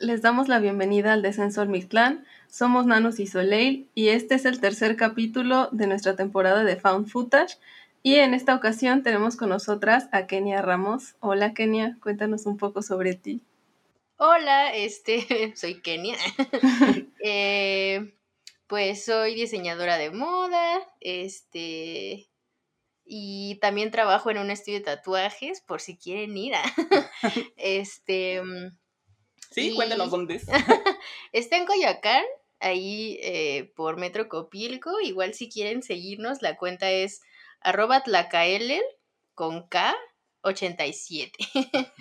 Les damos la bienvenida al Descenso al Mictlán. Somos Nanos y Soleil y este es el tercer capítulo de nuestra temporada de Found Footage. Y en esta ocasión tenemos con nosotras a Kenia Ramos. Hola Kenia, cuéntanos un poco sobre ti. Hola, este, soy Kenia. Eh, pues soy diseñadora de moda, este, y también trabajo en un estudio de tatuajes, por si quieren ir este, Sí, cuéntanos dónde es. Está en Coyoacán, ahí eh, por Metro Copilco. Igual si quieren seguirnos, la cuenta es arroba tlacaelel con K 87.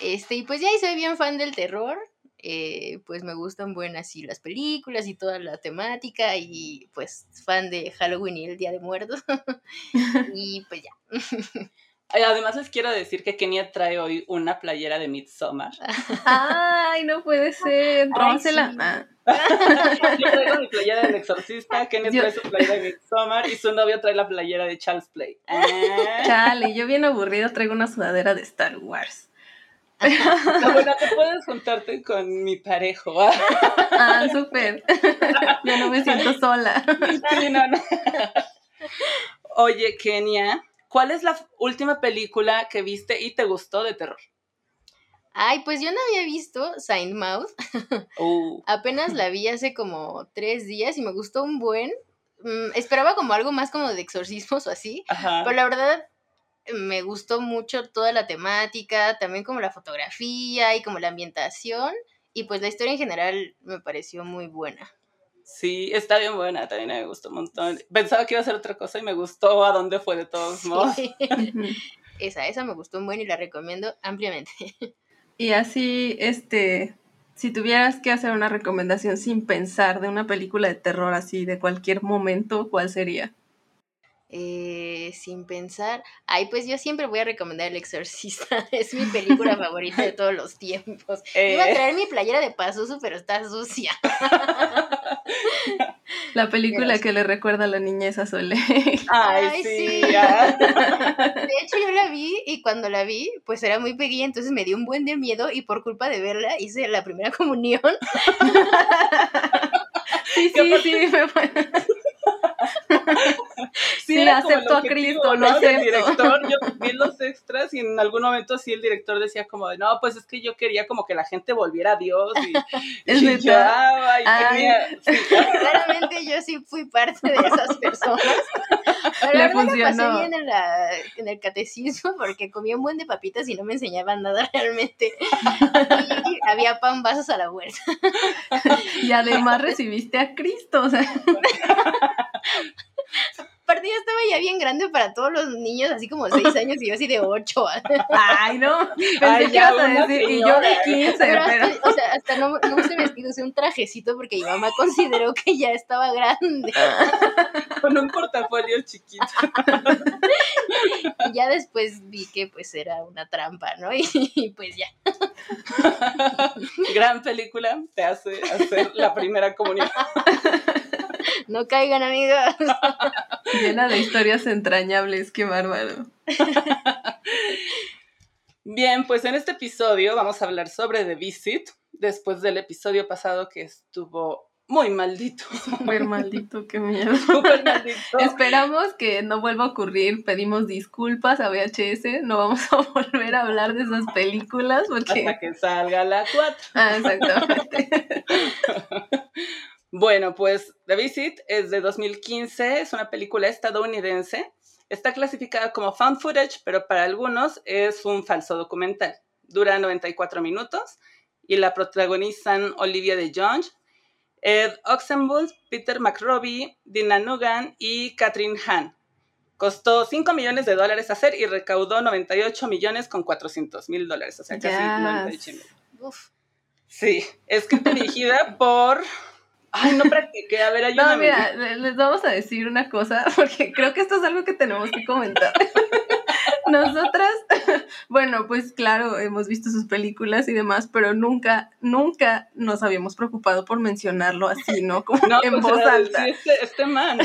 este, y pues ya soy bien fan del terror. Eh, pues me gustan buenas así las películas y toda la temática y pues fan de Halloween y el Día de Muertos. y pues ya. Además les quiero decir que Kenia trae hoy una playera de Midsommar. Ay, no puede ser. Rónsela. Ah. Yo traigo mi playera del exorcista, Kenia trae su playera de Midsommar y su novio trae la playera de Charles Play. Ah. Chale, yo bien aburrido traigo una sudadera de Star Wars. No, bueno, te puedes juntarte con mi parejo. Ah, súper. Ya no me siento sola. Sí, no, no. Oye, Kenia, ¿Cuál es la última película que viste y te gustó de terror? Ay, pues yo no había visto Saint Mouth. Uh. Apenas la vi hace como tres días y me gustó un buen. Mm, esperaba como algo más como de exorcismos o así. Pero la verdad me gustó mucho toda la temática, también como la fotografía y como la ambientación. Y pues la historia en general me pareció muy buena. Sí, está bien buena, también me gustó un montón. Pensaba que iba a ser otra cosa y me gustó a dónde fue de todos modos. esa, esa me gustó muy y la recomiendo ampliamente. Y así, este, si tuvieras que hacer una recomendación sin pensar de una película de terror así de cualquier momento, ¿cuál sería? Eh, sin pensar. Ay, pues yo siempre voy a recomendar El Exorcista. Es mi película favorita de todos los tiempos. Iba a eh. traer mi playera de Pazuzu, pero está sucia. La película que le recuerda a la niñez a Soleil. Ay, sí. De hecho, yo la vi y cuando la vi, pues era muy pequeña, entonces me dio un buen de miedo y por culpa de verla hice la primera comunión. sí, sí, sí, me fue. Sí, acepto a Cristo, lo acepto. El director, yo vi los extras y en algún momento sí el director decía como de, no, pues es que yo quería como que la gente volviera a Dios y, es y lloraba y Claramente yo sí fui parte de esas personas. Pero Le funcionó. pasé bien en, la, en el catecismo porque comía un buen de papitas y no me enseñaban nada realmente. Y había pan vasos a la vuelta. Y además recibiste a Cristo, o sea. Aparte, yo estaba ya bien grande para todos los niños, así como 6 años y yo así de 8. Ay, no. Pensé que ibas a decir, y yo de 15, pero. o sea, hasta no, no usé vestido, usé un trajecito porque mi mamá consideró que ya estaba grande. Con un portafolio chiquito. y ya después vi que pues era una trampa, ¿no? Y, pues ya. Gran película, te hace hacer la primera comunión. No caigan, amigos. Llena de historias entrañables, qué bárbaro. Bien, pues en este episodio vamos a hablar sobre The Visit, después del episodio pasado que estuvo muy maldito. Súper maldito, qué miedo. maldito. Esperamos que no vuelva a ocurrir. Pedimos disculpas a VHS. No vamos a volver a hablar de esas películas porque... Hasta que salga la 4. Ah, exactamente. Bueno, pues The Visit es de 2015, es una película estadounidense Está clasificada como found footage, pero para algunos es un falso documental. Dura 94 minutos y la protagonizan Olivia de Jonge, Ed Oxenbould, Peter McRobbie, Dina Nugan y Catherine Hahn. Costó 5 millones de dólares hacer y recaudó 98 millones con 400 mil dólares, o sea, casi 98 mil. Sí, escrita dirigida por... Ay, no practiqué, a ver, ayúdame. No, mira, les vamos a decir una cosa, porque creo que esto es algo que tenemos que comentar. Nosotras, bueno, pues claro, hemos visto sus películas y demás, pero nunca, nunca nos habíamos preocupado por mencionarlo así, ¿no? Como en pues, voz alta. Este, este man, ¿no?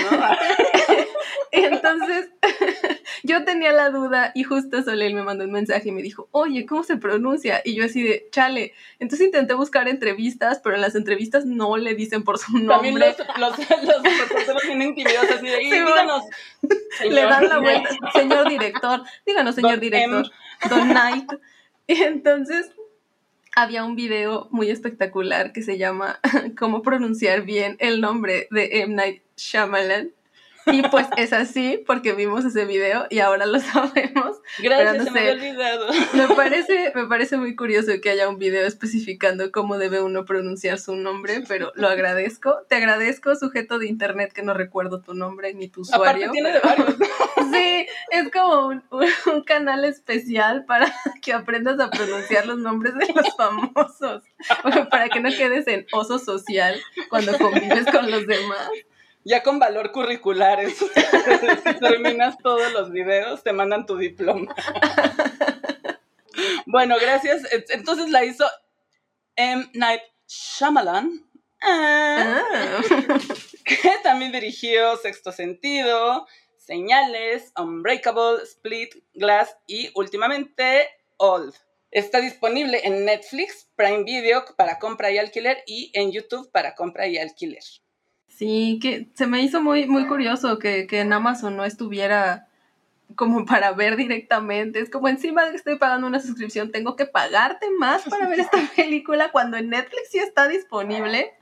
Entonces, yo tenía la duda y justo Soleil me mandó un mensaje y me dijo, oye, ¿cómo se pronuncia? Y yo así de, chale. Entonces intenté buscar entrevistas, pero en las entrevistas no le dicen por su nombre. También los, los, los tienen así de, sí, díganos. Le dan la vuelta, señor director, díganos, señor director, Don Knight. Y entonces había un video muy espectacular que se llama Cómo pronunciar bien el nombre de M. Night Shyamalan. Y pues es así porque vimos ese video y ahora lo sabemos. Gracias, se me había olvidado. Me parece, me parece muy curioso que haya un video especificando cómo debe uno pronunciar su nombre, pero lo agradezco. Te agradezco, sujeto de internet, que no recuerdo tu nombre ni tu usuario. Aparte tiene de varios. sí, es como un, un, canal especial para que aprendas a pronunciar los nombres de los famosos. Para que no quedes en oso social cuando convives con los demás ya con valor curricular. si terminas todos los videos, te mandan tu diploma. bueno, gracias. Entonces la hizo M. Night Shyamalan. Ah. que también dirigió Sexto Sentido, Señales, Unbreakable, Split, Glass y últimamente Old. Está disponible en Netflix, Prime Video para compra y alquiler y en YouTube para compra y alquiler. Sí, que se me hizo muy, muy curioso que, en Amazon no estuviera como para ver directamente. Es como encima de que estoy pagando una suscripción, tengo que pagarte más para ver esta película cuando en Netflix sí está disponible.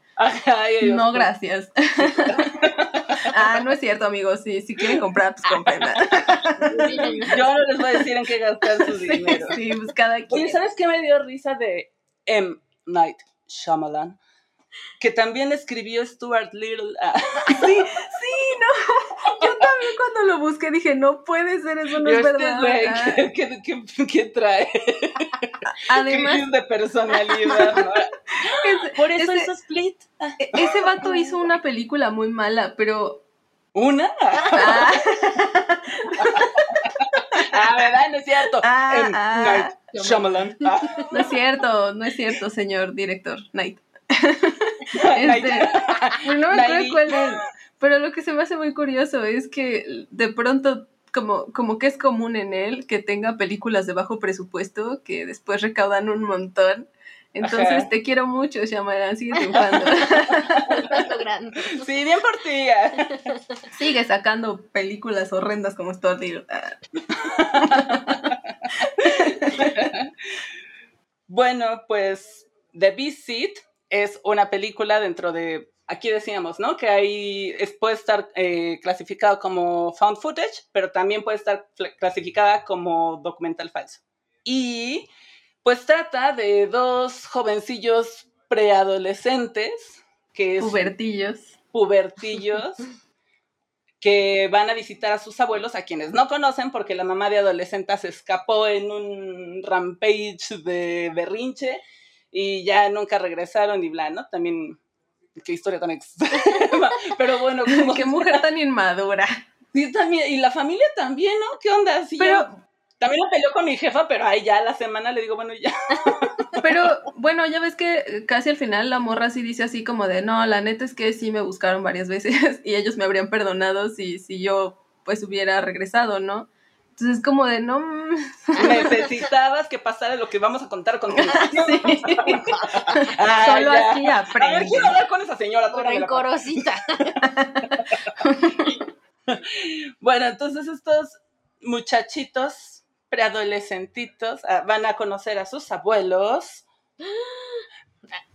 no, gracias. ah, no es cierto, amigos. Si, si quieren comprar, pues compren. Yo no les voy a decir en qué gastar su dinero. Sí, pues cada quien. Oye, ¿sabes qué me dio risa de M. Night Shyamalan? Que también escribió Stuart Little. Ah. Sí, sí, no. Yo también cuando lo busqué dije, no puede ser, eso no es este verdad. Ah. ¿qué, trae? Además. Crisis de personalidad, Por eso ese, hizo Split. E, ese vato hizo una película muy mala, pero. ¿Una? Ah, ah ¿verdad? No es cierto. Ah, Shyamalan. No es cierto, no es cierto, señor director Knight. Este, pues no me acuerdo cuál es. Pero lo que se me hace muy curioso es que de pronto como, como que es común en él que tenga películas de bajo presupuesto que después recaudan un montón. Entonces te quiero mucho, Shyamalan, sigue triunfando. sí, bien por ti. Sigue sacando películas horrendas como Stuart bueno, pues The Visit es una película dentro de, aquí decíamos, ¿no? Que ahí puede estar eh, clasificado como found footage, pero también puede estar clasificada como documental falso. Y pues trata de dos jovencillos preadolescentes, que es... Pubertillos. Pubertillos. que van a visitar a sus abuelos, a quienes no conocen, porque la mamá de adolescente se escapó en un rampage de berrinche y ya nunca regresaron y bla, ¿no? También, qué historia tan extrema, pero bueno. Como... qué mujer tan inmadura. Sí, también, y la familia también, ¿no? ¿Qué onda? Sí, pero... también me peleó con mi jefa, pero ahí ya la semana le digo, bueno, ya. Pero bueno, ya ves que casi al final la morra sí dice así como de, no, la neta es que sí me buscaron varias veces y ellos me habrían perdonado si, si yo pues hubiera regresado, ¿no? Entonces es como de no. Necesitabas que pasara lo que vamos a contar con sí. Solo así aprende. A ver, quiero hablar con esa señora. Rencorosita. bueno, entonces estos muchachitos preadolescentitos ah, van a conocer a sus abuelos.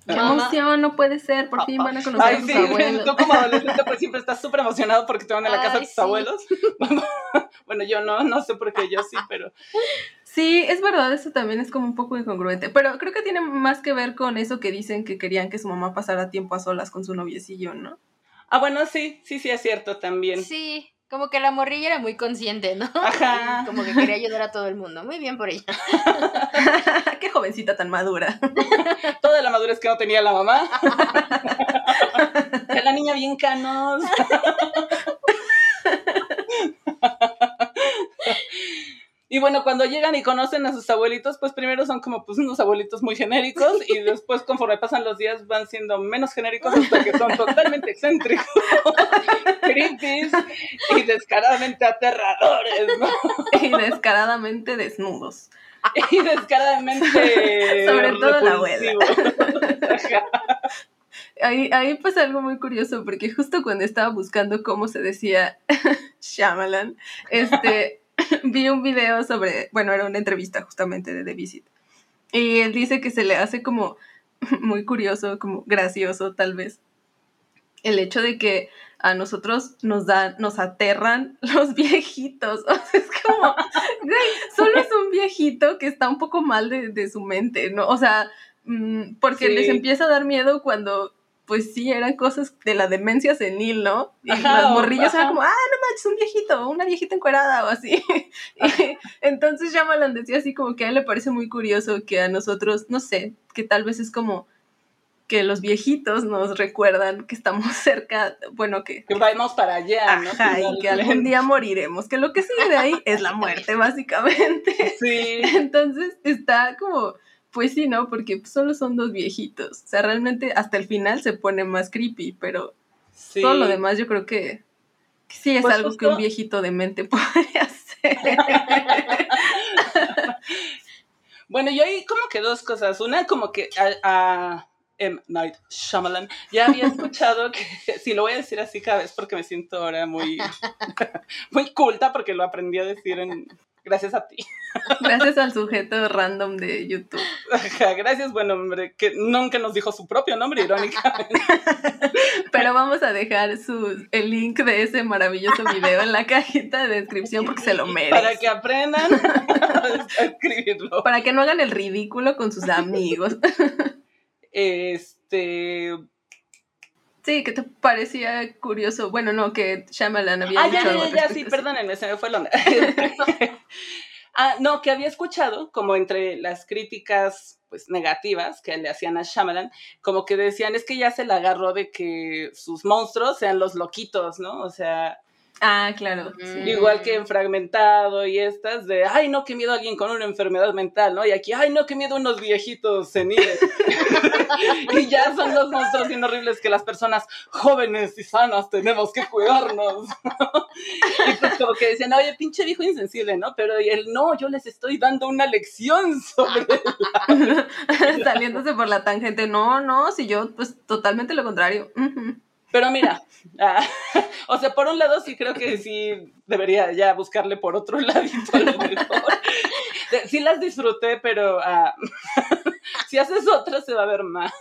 Qué emoción, no puede ser, por fin van a conocer Ay, a sus sí, abuelos. tú como adolescente pues siempre estás súper emocionado porque te van a la casa Ay, de tus sí. abuelos. bueno, yo no, no sé por qué yo sí, pero Sí, es verdad, eso también es como un poco incongruente, pero creo que tiene más que ver con eso que dicen que querían que su mamá pasara tiempo a solas con su noviecillo, ¿no? Ah, bueno, sí, sí, sí es cierto también. Sí, como que la morrilla era muy consciente, ¿no? Ajá. Y Como que quería ayudar a todo el mundo. Muy bien por ella. Qué jovencita tan madura. Toda la madurez que no tenía la mamá. Que la niña bien canos. Y bueno, cuando llegan y conocen a sus abuelitos, pues primero son como pues unos abuelitos muy genéricos y después conforme pasan los días van siendo menos genéricos hasta que son totalmente excéntricos, creepy y descaradamente aterradores, ¿no? y descaradamente desnudos. Y descaradamente Sobre todo la abuela. Ahí, ahí pasa algo muy curioso, porque justo cuando estaba buscando cómo se decía Shyamalan, este, vi un video sobre, bueno, era una entrevista justamente de The Visit. Y él dice que se le hace como muy curioso, como gracioso tal vez, el hecho de que a nosotros nos dan, nos aterran los viejitos. O sea, es como, güey, solo es un viejito que está un poco mal de, de su mente, ¿no? O sea, mm, porque Sí. les empieza a dar miedo cuando, pues sí, eran cosas de la demencia senil, ¿no? Y Ajá, los o- morrillos ajá. eran como, ah, no manches, un viejito, una viejita encuerada o así. Y entonces Shyamalan decía así como que a él le parece muy curioso que a nosotros, no sé, que tal vez es como que los viejitos nos recuerdan que estamos cerca, bueno, que... Que vamos para allá, ¿no? Ajá, y que algún día moriremos, que lo que sigue de ahí es la muerte, básicamente. Sí. Entonces está como, pues sí, ¿no? Porque solo son dos viejitos. O sea, realmente hasta el final se pone más creepy, pero sí. todo lo demás yo creo que, que sí es Pues algo que un viejito de mente podría hacer. Bueno, yo ahí como que dos cosas. Una, como que a, a M. Night Shyamalan ya había escuchado que, sí, lo voy a decir así cada vez porque me siento ahora muy, muy culta porque lo aprendí a decir en, gracias a ti. Gracias al sujeto random de YouTube. Ajá, Gracias, buen hombre, que nunca nos dijo su propio nombre, irónicamente. Pero vamos a dejar su, el link de ese maravilloso video en la cajita de descripción porque se lo merece. Para que aprendan a escribirlo. Para que no hagan el ridículo con sus amigos. Este. Sí, que te parecía curioso. Bueno, no, que Shyamalan había Ah, dicho ya, ya, ya, sí, perdónenme, se me fue la onda. ah, no, que había escuchado, como entre las críticas pues negativas que le hacían a Shyamalan, como que decían, es que ya se le agarró de que sus monstruos sean los loquitos, ¿no? O sea, Ah, claro. Mm. igual que en Fragmentado y estas de, ay, no, qué miedo a alguien con una enfermedad mental, ¿no? Y aquí, ay, no, qué miedo a unos viejitos seniles. y ya son los monstruos bien horribles que las personas jóvenes y sanas tenemos que cuidarnos. y pues como que decían, oye, pinche viejo insensible, ¿no? Pero él, no, yo les estoy dando una lección sobre... Saliéndose por la tangente. No, no, si yo, pues totalmente lo contrario. Pero mira, ah, o sea, por un lado sí creo que sí debería ya buscarle por otro ladito a lo mejor. Sí las disfruté, pero ah, si haces otra se va a ver más.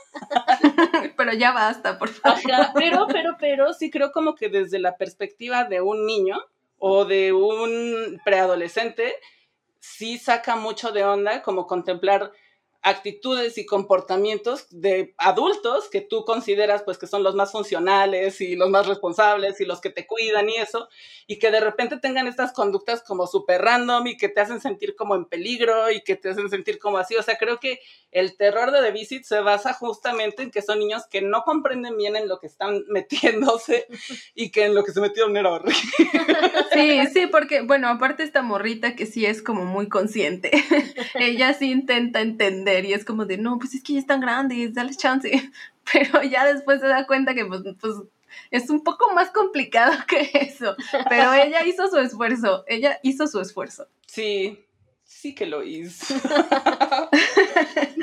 Pero ya basta, por favor. Ajá, pero, pero, pero sí creo como que desde la perspectiva de un niño o de un preadolescente, sí saca mucho de onda como contemplar actitudes y comportamientos de adultos que tú consideras pues que son los más funcionales y los más responsables y los que te cuidan y eso, y que de repente tengan estas conductas como súper random y que te hacen sentir como en peligro y que te hacen sentir como así. O sea, creo que el terror de The Visit se basa justamente en que son niños que no comprenden bien en lo que están metiéndose y que en lo que se metieron era horrible. Sí, sí, porque, bueno, aparte esta morrita que sí es como muy consciente. Ella sí intenta entender y es como de, no, pues es que ya están grandes, dale chance. Pero ya después se da cuenta que, pues, pues es un poco más complicado que eso. Pero ella hizo su esfuerzo, ella hizo su esfuerzo. Sí, sí que lo hizo.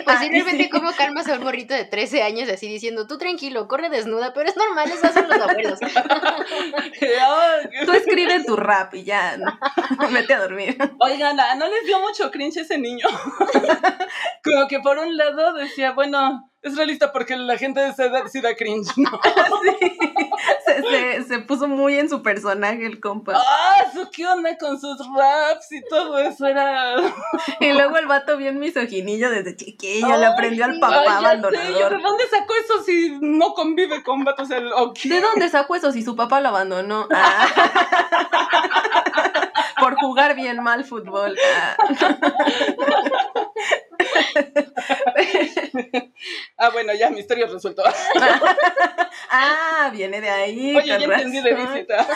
Pues Ah, sí. ¿cómo calmas a un morrito de 13 años así diciendo, tú tranquilo, corre desnuda, pero es normal, eso hacen los abuelos? Tú escribe tu rap y ya, vete a dormir. Oigan, ¿a- ¿no les dio mucho cringe ese niño? Como que por un lado decía, bueno, es realista porque la gente de esa edad sí da cringe, ¿no? Sí, se, se- se puso muy en su personaje el compa. ¡Ah! su ¿Qué onda con sus raps y todo eso? Era. Y luego el vato bien misoginillo desde chiquillo, le aprendió al papá Ay, abandonador. ¿De dónde sacó eso si no convive con vatos? El... ¿o qué? ¿De dónde sacó eso si su papá lo abandonó? Ah. Por jugar bien mal fútbol. Ah. Ah, bueno, ya, misterio resuelto. Ah, viene de ahí. Oye, ya con entendí de razón. visita.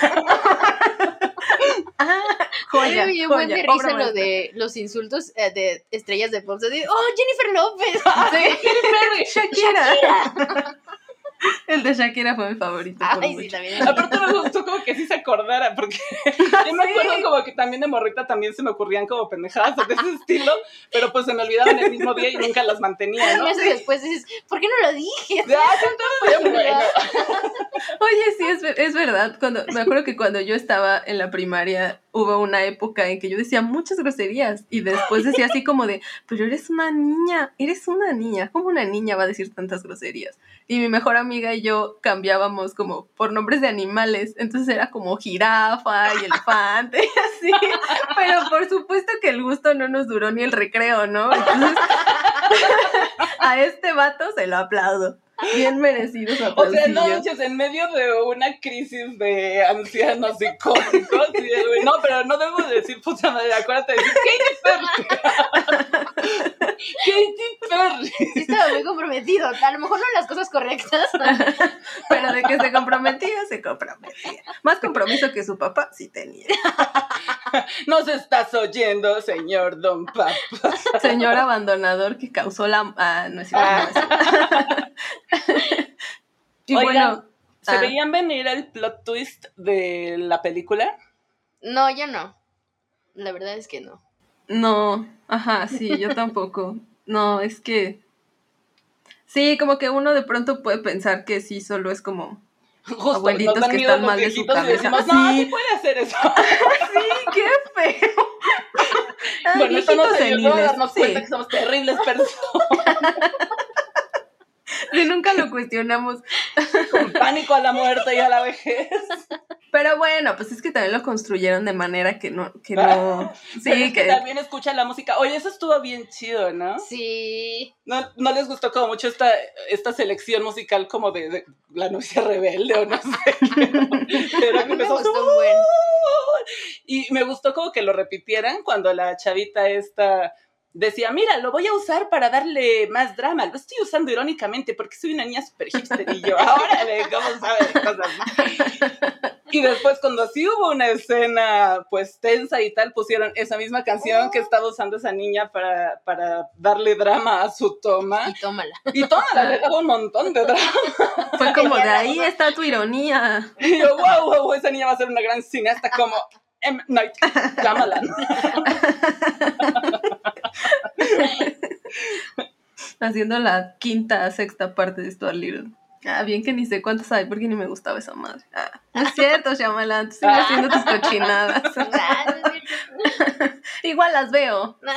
Ah, joya, buen joya, de obra risa lo de los insultos eh, de estrellas de pop. De, oh, Jennifer López. Sí. Shakira. El de Shakira fue mi favorito. Ay, sí, mucho. también. Aparte me gustó como que sí se acordara, porque yo me acuerdo como que también de morrita también se me ocurrían como pendejadas de ese estilo, pero pues se me olvidaban el mismo día y nunca las mantenía, ¿no? Meses después dices, ¿por qué no lo dije? Ya, entonces, muy bueno. Oye, sí, es, es verdad. Cuando, me acuerdo que cuando yo estaba en la primaria hubo una época en que yo decía muchas groserías y después decía así como de, pero eres una niña, eres una niña, ¿cómo una niña va a decir tantas groserías? Y mi mejor amiga y yo cambiábamos como por nombres de animales, entonces era como jirafa y elefante y así, pero por supuesto que el gusto no nos duró ni el recreo, ¿no? Entonces, a este vato se lo aplaudo. Bien merecido su O sea, no manches, en medio de una crisis de ancianos psicóticos, y de, no, pero no debo de decir puta madre, acuérdate de decir Katy Perry. Katy Perry. Sí estaba muy comprometido. A lo mejor no las cosas correctas. Pero de que se comprometía, se comprometía. Más compromiso que su papá, sí tenía. Nos estás oyendo, señor Don Papa. Señor abandonador que causó la... Ah, no es cierto. no es cierto. y Oigan, bueno, ¿se ah. veían venir el plot twist de la película? No, yo no. La verdad es que no. no, ajá, sí, yo tampoco. No, es que... Sí, como que uno de pronto puede pensar que sí, solo es como... Justo, Abuelitos que están mal de su cabeza. decimos, no, Sí. sí puede hacer eso. Sí, qué feo. Bueno, esto nos ayudó a darnos sí. cuenta que somos terribles personas Nunca lo cuestionamos. con pánico a la muerte y a la vejez. Pero bueno, pues es que también lo construyeron de manera que no, que no. Pero Sí, es que que. también escucha la música. Oye, eso estuvo bien chido, ¿no? Sí. ¿No, no les gustó como mucho esta, esta selección musical como de, de la novicia rebelde o no sé? Pero A mí me empezó gustó. Y me gustó como que lo repitieran cuando la chavita esta decía, mira, lo voy a usar para darle más drama. Lo estoy usando irónicamente porque soy una niña super hipster y yo, ahora ¿cómo sabe de cosas? no?". Y después cuando sí hubo una escena pues tensa y tal, pusieron esa misma canción que estaba usando esa niña para, para darle drama a su toma. Y tómala. Y toma, le daba un montón de drama. Fue como de ahí está tu ironía. Y yo, wow, wow, wow, esa niña va a ser una gran cineasta como M. Night Shyamalan. Haciendo la quinta, sexta parte de Stuart Little. Ah, bien que ni sé cuántas hay porque ni me gustaba esa madre. Ah, no es cierto, Shyamalan, tú sigues haciendo tus cochinadas. Ah. Igual las veo.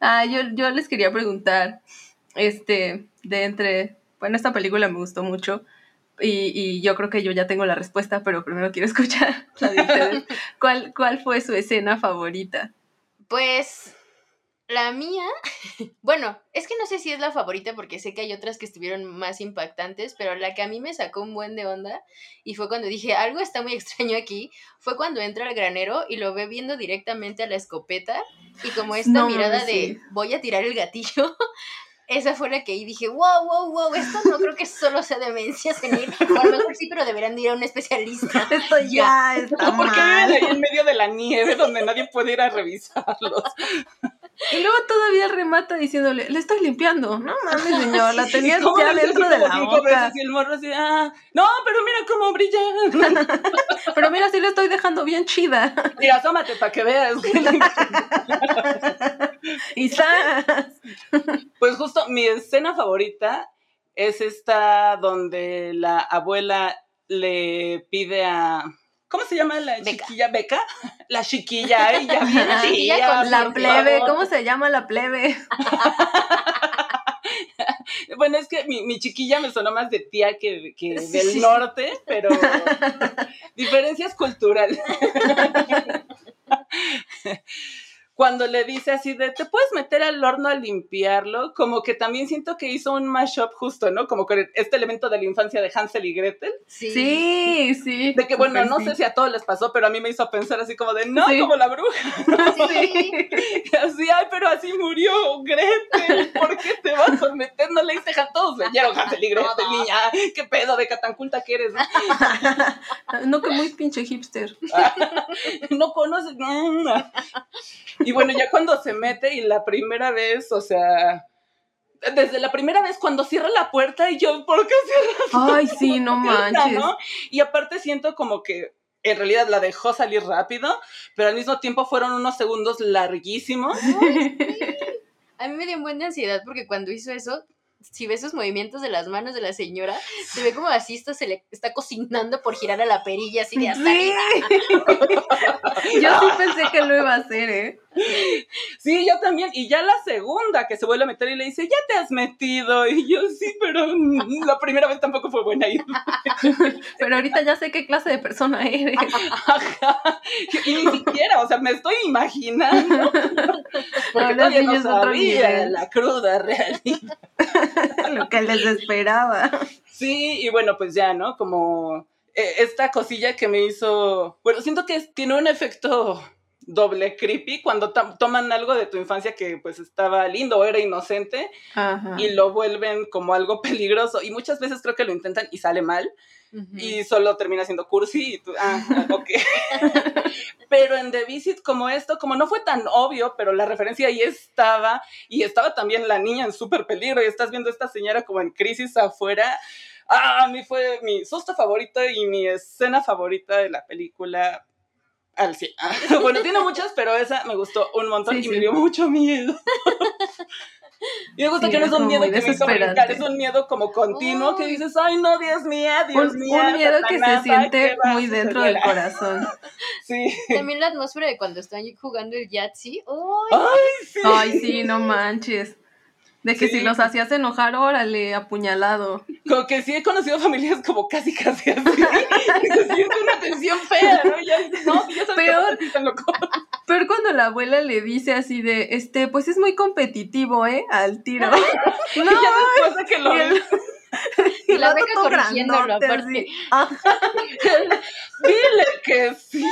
Ah, yo, yo les quería preguntar, este, de entre, bueno, esta película me gustó mucho y, y yo creo que yo ya tengo la respuesta, pero primero quiero escuchar la de ustedes. ¿Cuál, ¿Cuál fue su escena favorita? Pues la mía, bueno, es que no sé si es la favorita porque sé que hay otras que estuvieron más impactantes, pero la que a mí me sacó un buen de onda y fue cuando dije, algo está muy extraño aquí, fue cuando entra al granero y lo ve viendo directamente a la escopeta y como esta No, mirada de voy a tirar el gatillo. Esa fue la que ahí dije, wow, wow, wow, esto no creo que solo sea demencia senil, o a lo mejor sí, pero deberán de ir a un especialista. Esto ya está Porque viven mal. ahí en medio de la nieve donde nadie puede ir a revisarlos. Y luego todavía remata diciéndole, le estoy limpiando. No mames, señor, la tenías ¿Cómo ya dentro de la boca. Y el morro así, ah, no, pero mira cómo brilla. Pero mira, sí le estoy dejando bien chida. Mira, asómate para que veas. Y ¡zas! Pues justo mi escena favorita es esta donde la abuela le pide a... ¿Cómo se llama la Beca. chiquilla? ¿Beca? La chiquilla, ella La chiquilla tía, con La plebe, favor. ¿cómo se llama la plebe? Bueno, es que mi, mi chiquilla me sonó más de tía que, que del norte, pero diferencias culturales cuando le dice así de, ¿te puedes meter al horno a limpiarlo? Como que también siento que hizo un mashup justo, ¿no? Como con este elemento de la infancia de Hansel y Gretel. Sí, sí. sí de que, bueno, no sé si a todos les pasó, pero a mí me hizo pensar así como de, no, como la bruja. Sí. así, ay, pero así murió Gretel, ¿por qué te vas a meter? No leíste Hansel, todos leyeron Hansel y Gretel, niña, qué pedo de que tan culta que eres. no, que muy pinche hipster. no conoces, no. Y bueno, ya cuando se mete y la primera vez, o sea, desde la primera vez cuando cierra la puerta y yo, ¿por qué cierra? Ay, sí, no manches. Y aparte siento como que en realidad la dejó salir rápido, pero al mismo tiempo fueron unos segundos larguísimos. A mí me dio un buen de ansiedad porque cuando hizo eso, si ves esos movimientos de las manos de la señora, se ve como así esto se le está cocinando por girar a la perilla así de hasta Yo sí pensé que lo iba a hacer, ¿eh? Sí, yo también. Y ya la segunda que se vuelve a meter y le dice, ya te has metido. Y yo sí, pero la primera vez tampoco fue buena idea. Pero ahorita ya sé qué clase de persona eres. Y ni siquiera, o sea, me estoy imaginando. Porque todavía no sabía la cruda realidad. Lo que les esperaba. Sí, y bueno, pues ya, ¿no? Como eh, esta cosilla que me hizo. Bueno, siento que tiene un efecto doble creepy cuando toman algo de tu infancia que pues estaba lindo o era inocente y lo vuelven como algo peligroso y muchas veces creo que lo intentan y sale mal y solo termina siendo cursi y tú, ah, ok. pero en The Visit como esto, como no fue tan obvio, pero la referencia ahí estaba y estaba también la niña en súper peligro y estás viendo a esta señora como en crisis afuera. Ah, a mí fue mi susto favorito y mi escena favorita de la película al sí. bueno, tiene muchas, pero esa me gustó un montón y me dio mucho miedo. y me gusta que no es un miedo que me hizo brincar, es un miedo como continuo que dices, ay no, Dios mío, Dios mío. Un miedo que se siente muy dentro del corazón. sí. También la atmósfera de cuando están jugando el Yahtzee. ¡Ay, sí! Ay, sí, no manches. De que si los hacías enojar, órale, apuñalado. Como que sí he conocido familias como casi casi así. se siente una tensión fea, ¿no? Ya, no, ya peor, peor cuando la abuela le dice así de, este, pues es muy competitivo, ¿eh? Al tiro. no, ya después de que lo... y la beca corrigiéndolo aparte. Dile que sí.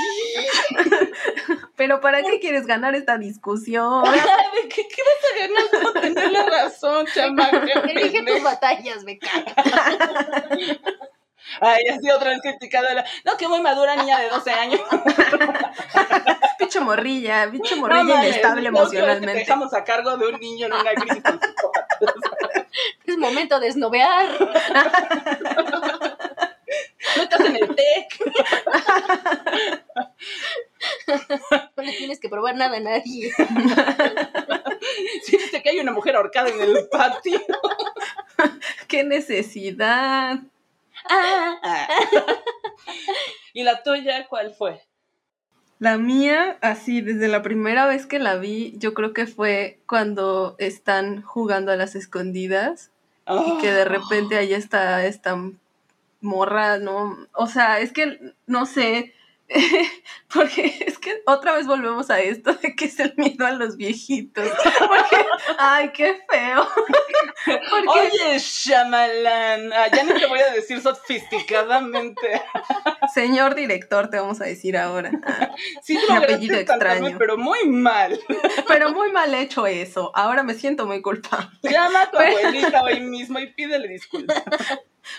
Pero ¿para qué quieres ganar esta discusión? ¿De qué, qué vas a ganar por tener la razón, chamaca? Elige tus batallas, beca. Ay, así otra vez criticada. No, que muy madura niña de 12 años. Picho morrilla, picho morrilla inestable emocionalmente. Te dejamos a cargo de un niño en una crisis con Es momento de esnovear. No estás en el TEC. No le tienes que probar nada a nadie. Dice que hay una mujer ahorcada en el patio. ¡Qué necesidad! Ah. ¿Y la tuya cuál fue? La mía, así, desde la primera vez que la vi, yo creo que fue cuando están jugando a las escondidas y que de repente ahí está esta morra, ¿no? O sea, es que, no sé, porque es que otra vez volvemos a esto de que es el miedo a los viejitos. Porque, ay, qué feo. Oye, Shyamalan, ah, ya no te voy a decir sofisticadamente. Señor director, te vamos a decir ahora. Sí, Mi apellido extraño. Pero muy mal. Pero muy mal hecho eso. Ahora me siento muy culpable. Llama a tu abuelita hoy mismo y pídele disculpas.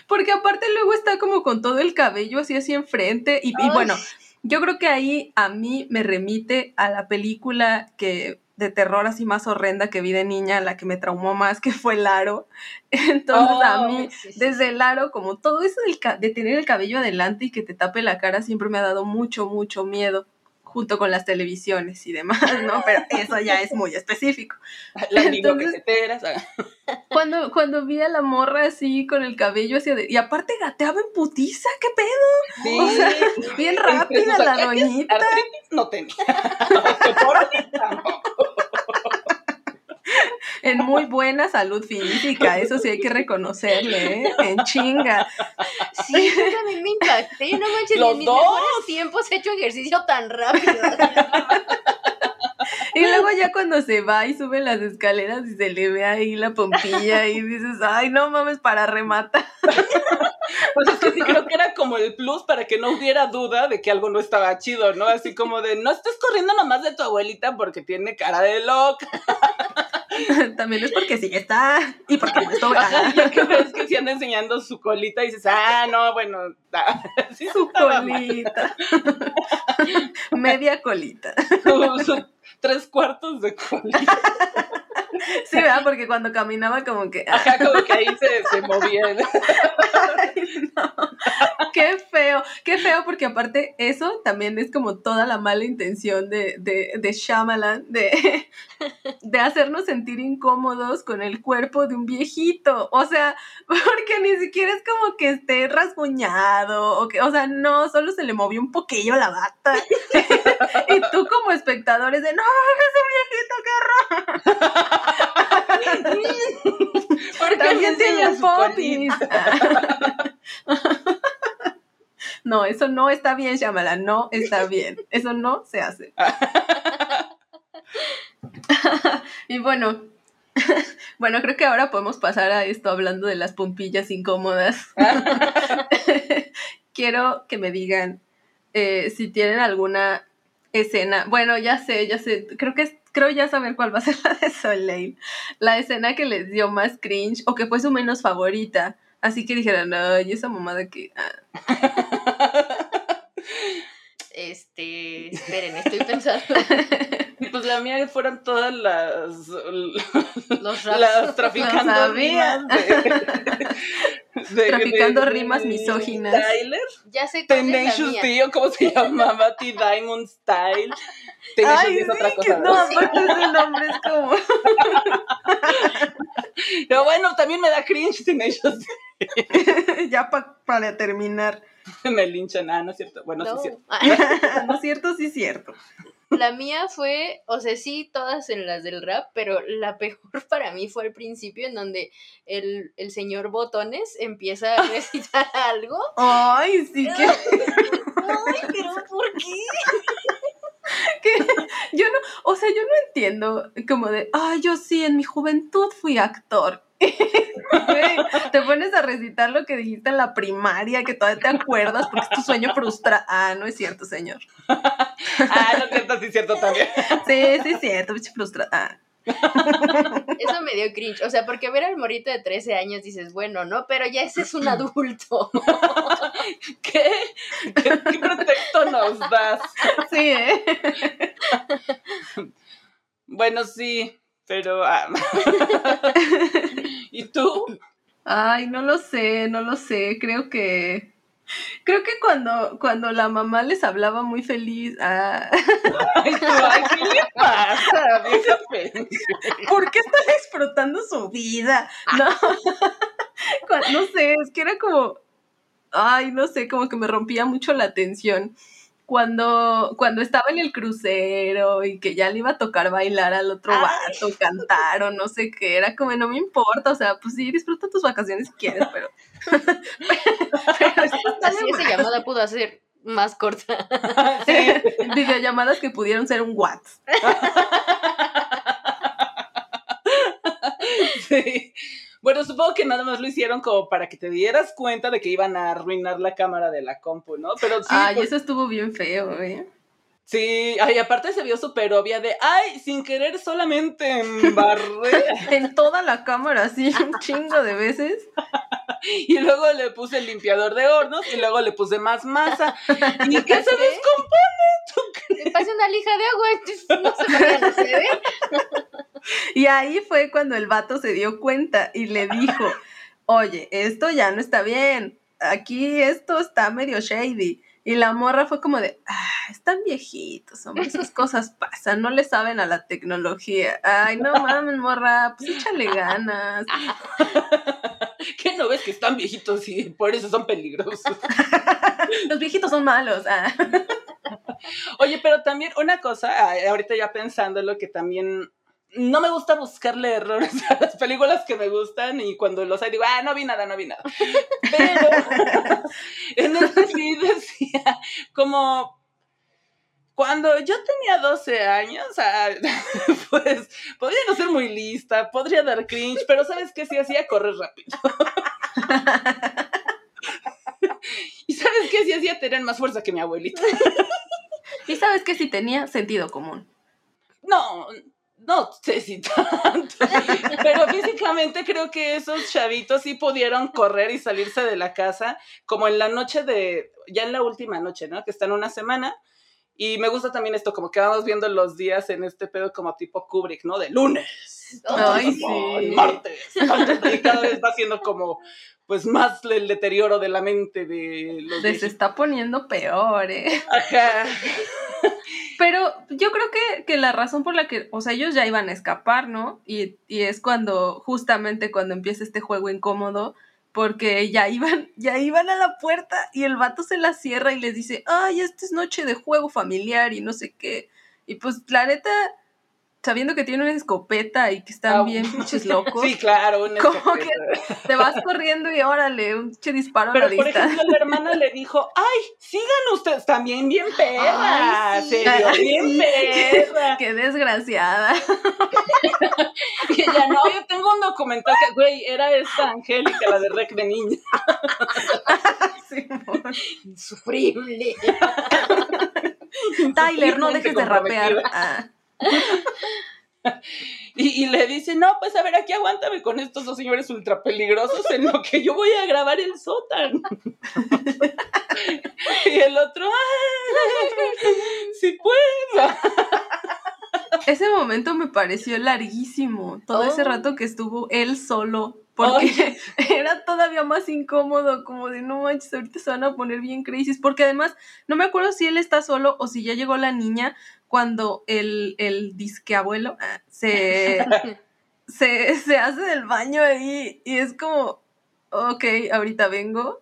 Porque aparte luego está como con todo el cabello así así enfrente. Y, y bueno, yo creo que ahí a mí me remite a la película que de terror así más horrenda que vi de niña, la que me traumó más, que fue Laro. Entonces a oh, mí, desde el Laro, como todo eso de tener el cabello adelante y que te tape la cara, siempre me ha dado mucho, mucho miedo junto con las televisiones y demás, ¿no? Pero eso ya es muy específico. Las Entonces, cuando, cuando vi a la morra así con el cabello así, y aparte gateaba en putiza, ¿qué pedo? Sí. O sea, bien rápida la doñita. No tenía. en muy buena salud física, eso sí hay que reconocerle, ¿eh? En chinga. Sí, yo también me impacté. No manches, Los en mis dos. mejores tiempos he hecho ejercicio tan rápido. Y luego ya cuando se va y sube las escaleras y se le ve ahí la pompilla y dices, ay, no mames, para rematar. Pues es que sí creo que era como el plus para que no hubiera duda de que algo no estaba chido, ¿no? Así como de, no estés corriendo nomás de tu abuelita porque tiene cara de loca. También es porque sí está y porque no estoy... Ajá, ya que ves que se anda enseñando su colita y dices, ah, no, bueno, ah, sí su colita. Media colita. Su- su tres cuartos de colita. Sí, ¿verdad? Porque cuando caminaba como que... Ajá, como que ahí se, se movía. Ay, no. Qué feo, qué feo, porque aparte eso también es como toda la mala intención de, de, de Shyamalan, de, de hacernos sentir incómodos con el cuerpo de un viejito. O sea, porque ni siquiera es como que esté rasguñado, o que, o sea, no, solo se le movió un poquillo la bata. y tú como espectador es de, no, ese viejito, qué horror. Porque También tiene popis. No, eso no está bien, Shyamalan, no está bien. Eso no se hace. y bueno, bueno, creo que ahora podemos pasar a esto hablando de las pompillas incómodas. Quiero que me digan eh, si tienen alguna escena. Bueno, ya sé, ya sé. Creo que creo ya saber cuál va a ser la de Soleil. La escena que les dio más cringe o que fue su menos favorita. Así que dijeron, ay, esa mamada que. ah". Este, esperen, estoy pensando. Pues la mía fueron todas las, Los raps. las traficando rimas de, de- Traficando de- rimas misóginas. Tyler, Ya sé cuál es la Tenacious mía. D, o cómo se llamaba, T Diamond Style. Tenacious Ay, D es otra sí, cosa. que no, aparte ese nombre es como. Pero bueno, también me da cringe Tenacious D. ya pa- para terminar. Me linchan, ah, no es cierto. Bueno, sí No. es cierto. Ah, ¿No es cierto? Sí, es cierto. La mía fue, o sea, sí, todas en las del rap, pero la peor para mí fue al principio, en donde el, el señor Botones empieza a recitar algo. Ay, sí, que. Ay, pero ¿por qué? Yo no, o sea, yo no entiendo como de, ay, yo sí, en mi juventud fui actor. Te pones a recitar lo que dijiste en la primaria, que todavía te acuerdas porque es tu sueño frustrado. Ah, no es cierto, señor. Ah, no es cierto, sí es cierto también. Sí, sí es cierto, frustrado. Ah. Eso me dio cringe. O sea, porque ver al morrito de 13 años dices, bueno, ¿no? Pero ya ese es un adulto. ¿Qué? ¿Qué, qué pretexto nos das? Sí, ¿eh? Bueno, sí, pero... ah. ¿Y tú? Ay, no lo sé, no lo sé. Creo que. Creo que cuando, cuando la mamá les hablaba muy feliz. Ah, Ay, tú, ay, ¿qué le pasa? ¿Por qué están explotando su vida? No. No sé, es que era como. Ay, no sé, como que me rompía mucho la atención. Cuando, cuando estaba en el crucero y que ya le iba a tocar bailar al otro Ay. vato, cantar o no sé qué, era como, no me importa, o sea, pues sí, disfruta tus vacaciones si quieres, pero... pero Así esa llamada pudo ser más corta. Sí. videollamadas que pudieron ser un WhatsApp. Sí. Bueno, supongo que nada más lo hicieron como para que te dieras cuenta de que iban a arruinar la cámara de la compu, ¿no? Pero sí, Ay, pues, eso estuvo bien feo, ¿eh? sí, ay, aparte se vio súper obvia de, ay, sin querer solamente embarré. En toda la cámara, así, un chingo de veces. y luego le puse el limpiador de hornos y luego le puse más masa. ¿Y qué se descompone? Me pasa una lija de agua, no se ver. Y ahí fue cuando el vato se dio cuenta y le dijo, oye, esto ya no está bien, aquí esto está medio shady. Y la morra fue como de, ah, están viejitos, hombre, esas cosas pasan, no le saben a la tecnología. Ay, no mames, morra, pues échale ganas. ¿Qué no ves que están viejitos y por eso son peligrosos? Los viejitos son malos. ah. Oye, pero también una cosa, ah, ahorita ya pensando lo que también no me gusta buscarle errores a las películas que me gustan y cuando los hay digo, ah, no vi nada, no vi nada. Pero en este sí decía, como cuando yo tenía 12 años, ah, pues podría no ser muy lista, podría dar cringe, pero ¿sabes qué? Sí hacía correr rápido. y ¿sabes qué? Sí hacía tener más fuerza que mi abuelita. y ¿sabes qué? Sí tenía sentido común. No, no sé si tanto, pero físicamente creo que esos chavitos sí pudieron correr y salirse de la casa, como en la noche de, ya en la última noche, ¿no? Que están una semana. Y me gusta también esto, como que vamos viendo los días en este pedo como tipo Kubrick, ¿no? De lunes, Ay, sí. martes, y cada vez va siendo como, pues más el deterioro de la mente de los... Se está poniendo peor, ¿eh? Ajá. Pero yo creo que, que, la razón por la que, o sea, ellos ya iban a escapar, ¿no? Y, y, es cuando, justamente cuando empieza este juego incómodo, porque ya iban, ya iban a la puerta y el vato se la cierra y les dice, ay, esta es noche de juego familiar y no sé qué. Y pues la neta, sabiendo que tiene una escopeta y que están ah, bien pinches locos. Sí, claro, una Como que te vas corriendo y órale, un che disparo Pero, a la por ejemplo, la hermana le dijo, ay, sigan ustedes también bien perra, sí. serio, bien perra. Qué desgraciada. y ella, no, yo tengo un documental que, güey, era esta Angélica, la de Rec de Niña. sí, Insufrible. Tyler, no dejes de rapear. Ah. Y, y, le dice, no, pues a ver, aquí aguántame con estos dos señores ultra peligrosos en lo que yo voy a grabar el sótano. y el otro, sí puedo. Ese momento me pareció larguísimo, todo ese oh. rato que estuvo él solo porque era todavía más incómodo, como de no manches, ahorita se van a poner bien crisis, porque además no me acuerdo si él está solo o si ya llegó la niña cuando el, el disque abuelo ah, se, se, se hace del baño ahí y es como, ok, ahorita vengo.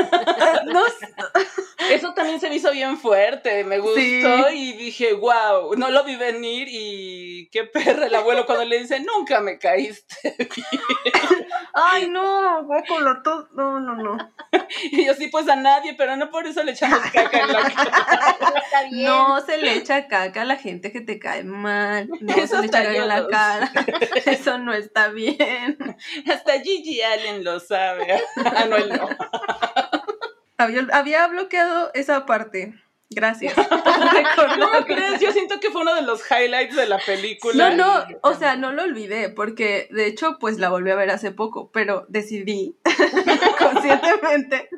no, eso también se me hizo bien fuerte, me gustó y dije, wow, no lo vi venir y qué perra el abuelo cuando le dice, nunca me caíste Ay, no, todo, no, no, no. Y yo sí, pues a nadie, pero no por eso le echamos caca en la cara. No se le echa caca a la gente que te cae mal, no se le echa caca en la cara, eso no está bien. Hasta Gigi Allen lo sabe, ah, no, no. Había, bloqueado esa parte. Gracias. no crees, yo siento que fue uno de los highlights de la película. No, no, o sea, no lo olvidé, porque de hecho, pues la volví a ver hace poco, pero decidí conscientemente.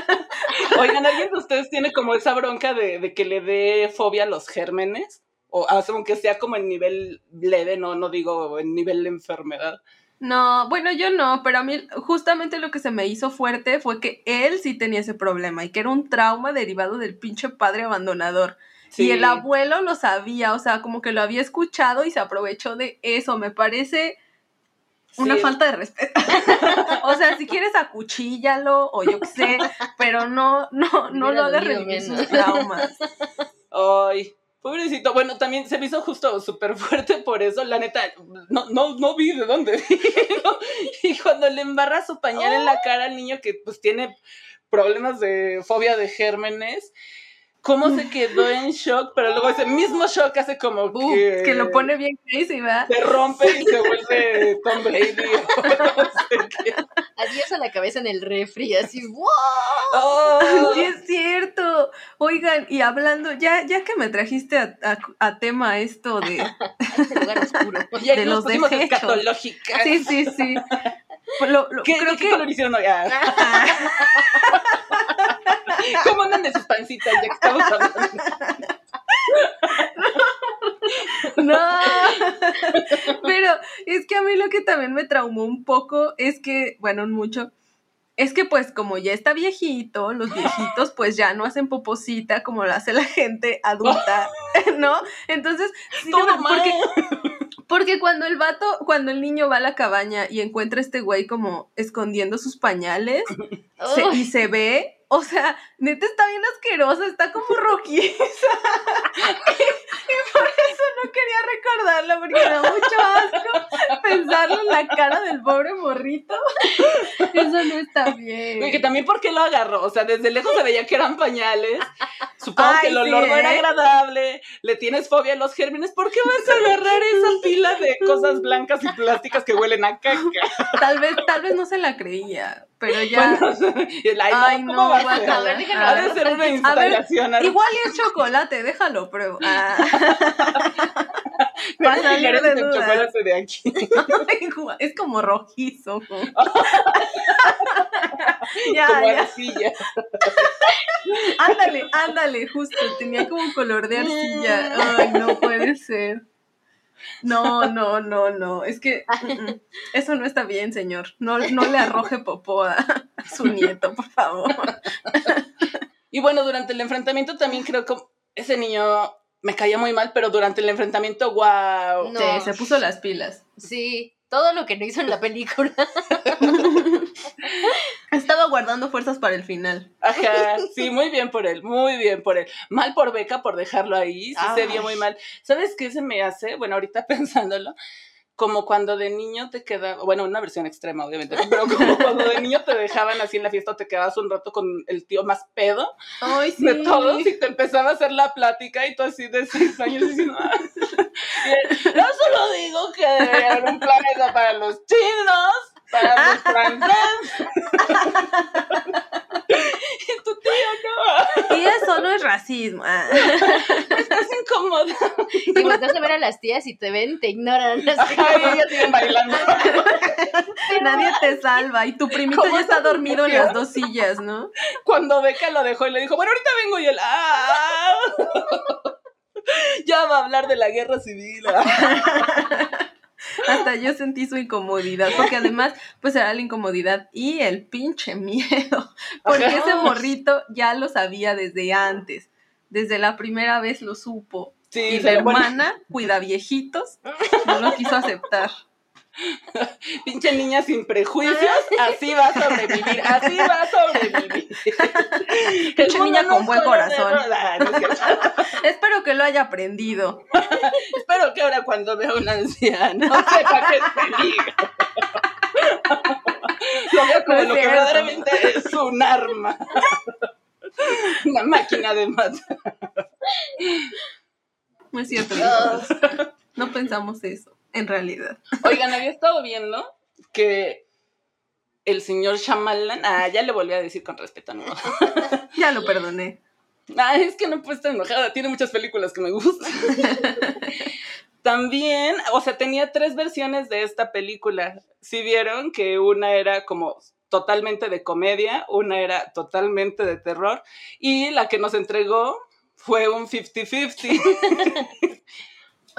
Oigan, ¿alguien de ustedes tiene como esa bronca de, de que le dé fobia a los gérmenes? O aunque sea como en nivel leve, no, no digo en nivel de enfermedad. No, bueno, yo no, pero a mí justamente lo que se me hizo fuerte fue que él sí tenía ese problema y que era un trauma derivado del pinche padre abandonador. Y el abuelo lo sabía, o sea, como que lo había escuchado y se aprovechó de eso. Me parece una falta de respeto. o sea, si quieres acuchíllalo o yo qué sé, pero no, no, no lo hagas revivir sus traumas. Ay, Pobrecito, bueno, también se me hizo justo súper fuerte por eso, la neta, no, no, no vi de dónde. Y cuando le embarra su pañal en la cara al niño que pues tiene problemas de fobia de gérmenes, cómo se quedó en shock, pero luego ese mismo shock hace como que... que lo pone bien crazy, ¿verdad? Se rompe y se vuelve Tom Brady. Adiós a la cabeza en el refri, así, ¡wow! Oh. Sí, es cierto. Oigan, y hablando, ya, ya que me trajiste a, a, tema esto de... este lugar oscuro. de los desechos. Sí, sí, sí. Lo, ¿Qué, creo ¿qué que... hicieron hoy? ¿Cómo andan de sus pancitas ya que estamos hablando? No, pero es que a mí lo que también me traumó un poco es que, bueno, mucho, es que pues como ya está viejito, los viejitos pues ya no hacen poposita como lo hace la gente adulta, ¿no? Entonces, Todo porque, porque cuando el vato, cuando el niño va a la cabaña y encuentra a este güey como escondiendo sus pañales y se ve, o sea, neta está bien asquerosa, está como rojiza. y, por eso no quería recordarlo porque me da mucho asco pensarlo en la cara del pobre morrito. Eso no está bien. Y que también porque lo agarró, o sea, desde lejos se veía que eran pañales. Supongo Ay, que el olor sí, no era ¿eh? agradable, le tienes fobia a los gérmenes, ¿por qué vas a agarrar esa pila de cosas blancas y plásticas que huelen a caca? Tal vez, tal vez no se la creía, pero ya. Bueno, el, ay, no, Ay, ¿cómo no, va a ser? guácala. A ver, déjalo Ha ver. de ser una A ver, instalación. Igual es chocolate, déjalo, pruebo. Ah. Para salir de dudas. chocolate de aquí. es como rojizo. ya, como ya. arcilla. Ándale, ándale, justo. Tenía como color de arcilla. Ay, no puede ser. No, no, no, no. Es que eso no está bien, señor. No, no le arroje popó a, a su nieto, por favor. Y bueno, durante el enfrentamiento también creo que ese niño me caía muy mal, pero durante el enfrentamiento, wow. No. Sí, se puso las pilas. Sí, todo lo que no hizo en la película. Estaba guardando fuerzas para el final. Ajá, sí, muy bien por él, muy bien por él. Mal por Beca por dejarlo ahí, sí se vio Ay. muy mal. ¿Sabes qué se me hace? Bueno, ahorita pensándolo, como cuando de niño te quedaba, bueno, una versión extrema, obviamente, ¿no? pero como cuando de niño te dejaban así en la fiesta, te quedabas un rato con el tío más pedo Ay, sí. de todos y te empezaba a hacer la plática y tú así de seis años diciendo, "Ah". Yo solo digo que debería haber un planeta para los chinos, para los franceses. y tu tío no, Y eso no es racismo. Ah. estás incómoda. Y volteas a ver a las tías y te ven, te ignoran. Ay, como- ellas siguen bailando. Nadie te salva. Y tu primito ¿Cómo ya está dormido en las dos sillas, ¿no? Cuando Beca lo dejó y le dijo, bueno, ahorita vengo y él, ah. Ya va a hablar de la guerra civil. Hasta yo sentí su incomodidad, porque además, pues era la incomodidad y el pinche miedo, porque ese morrito ya lo sabía desde antes, desde la primera vez lo supo. Sí, y la pero bueno, hermana, cuida viejitos, no lo quiso aceptar. pinche niña sin prejuicios, así va a sobrevivir, así va a sobrevivir. Pinche niña con es buen corazón. no es. Espero que lo haya aprendido. Espero que ahora cuando vea a un anciano sepa qué te diga. Lo veo como No es lo que verdaderamente es un arma. Una máquina de matar. No es cierto. No pensamos eso, en realidad. Oigan, había estado viendo que el señor Shyamalan, ah, ya le volví a decir con respeto, no. Ya lo perdoné. Ah, es que no puedo estar enojada, tiene muchas películas que me gustan. También, o sea, tenía tres versiones de esta película. Si vieron que una era como totalmente de comedia, una era totalmente de terror y la que nos entregó fue un 50-50.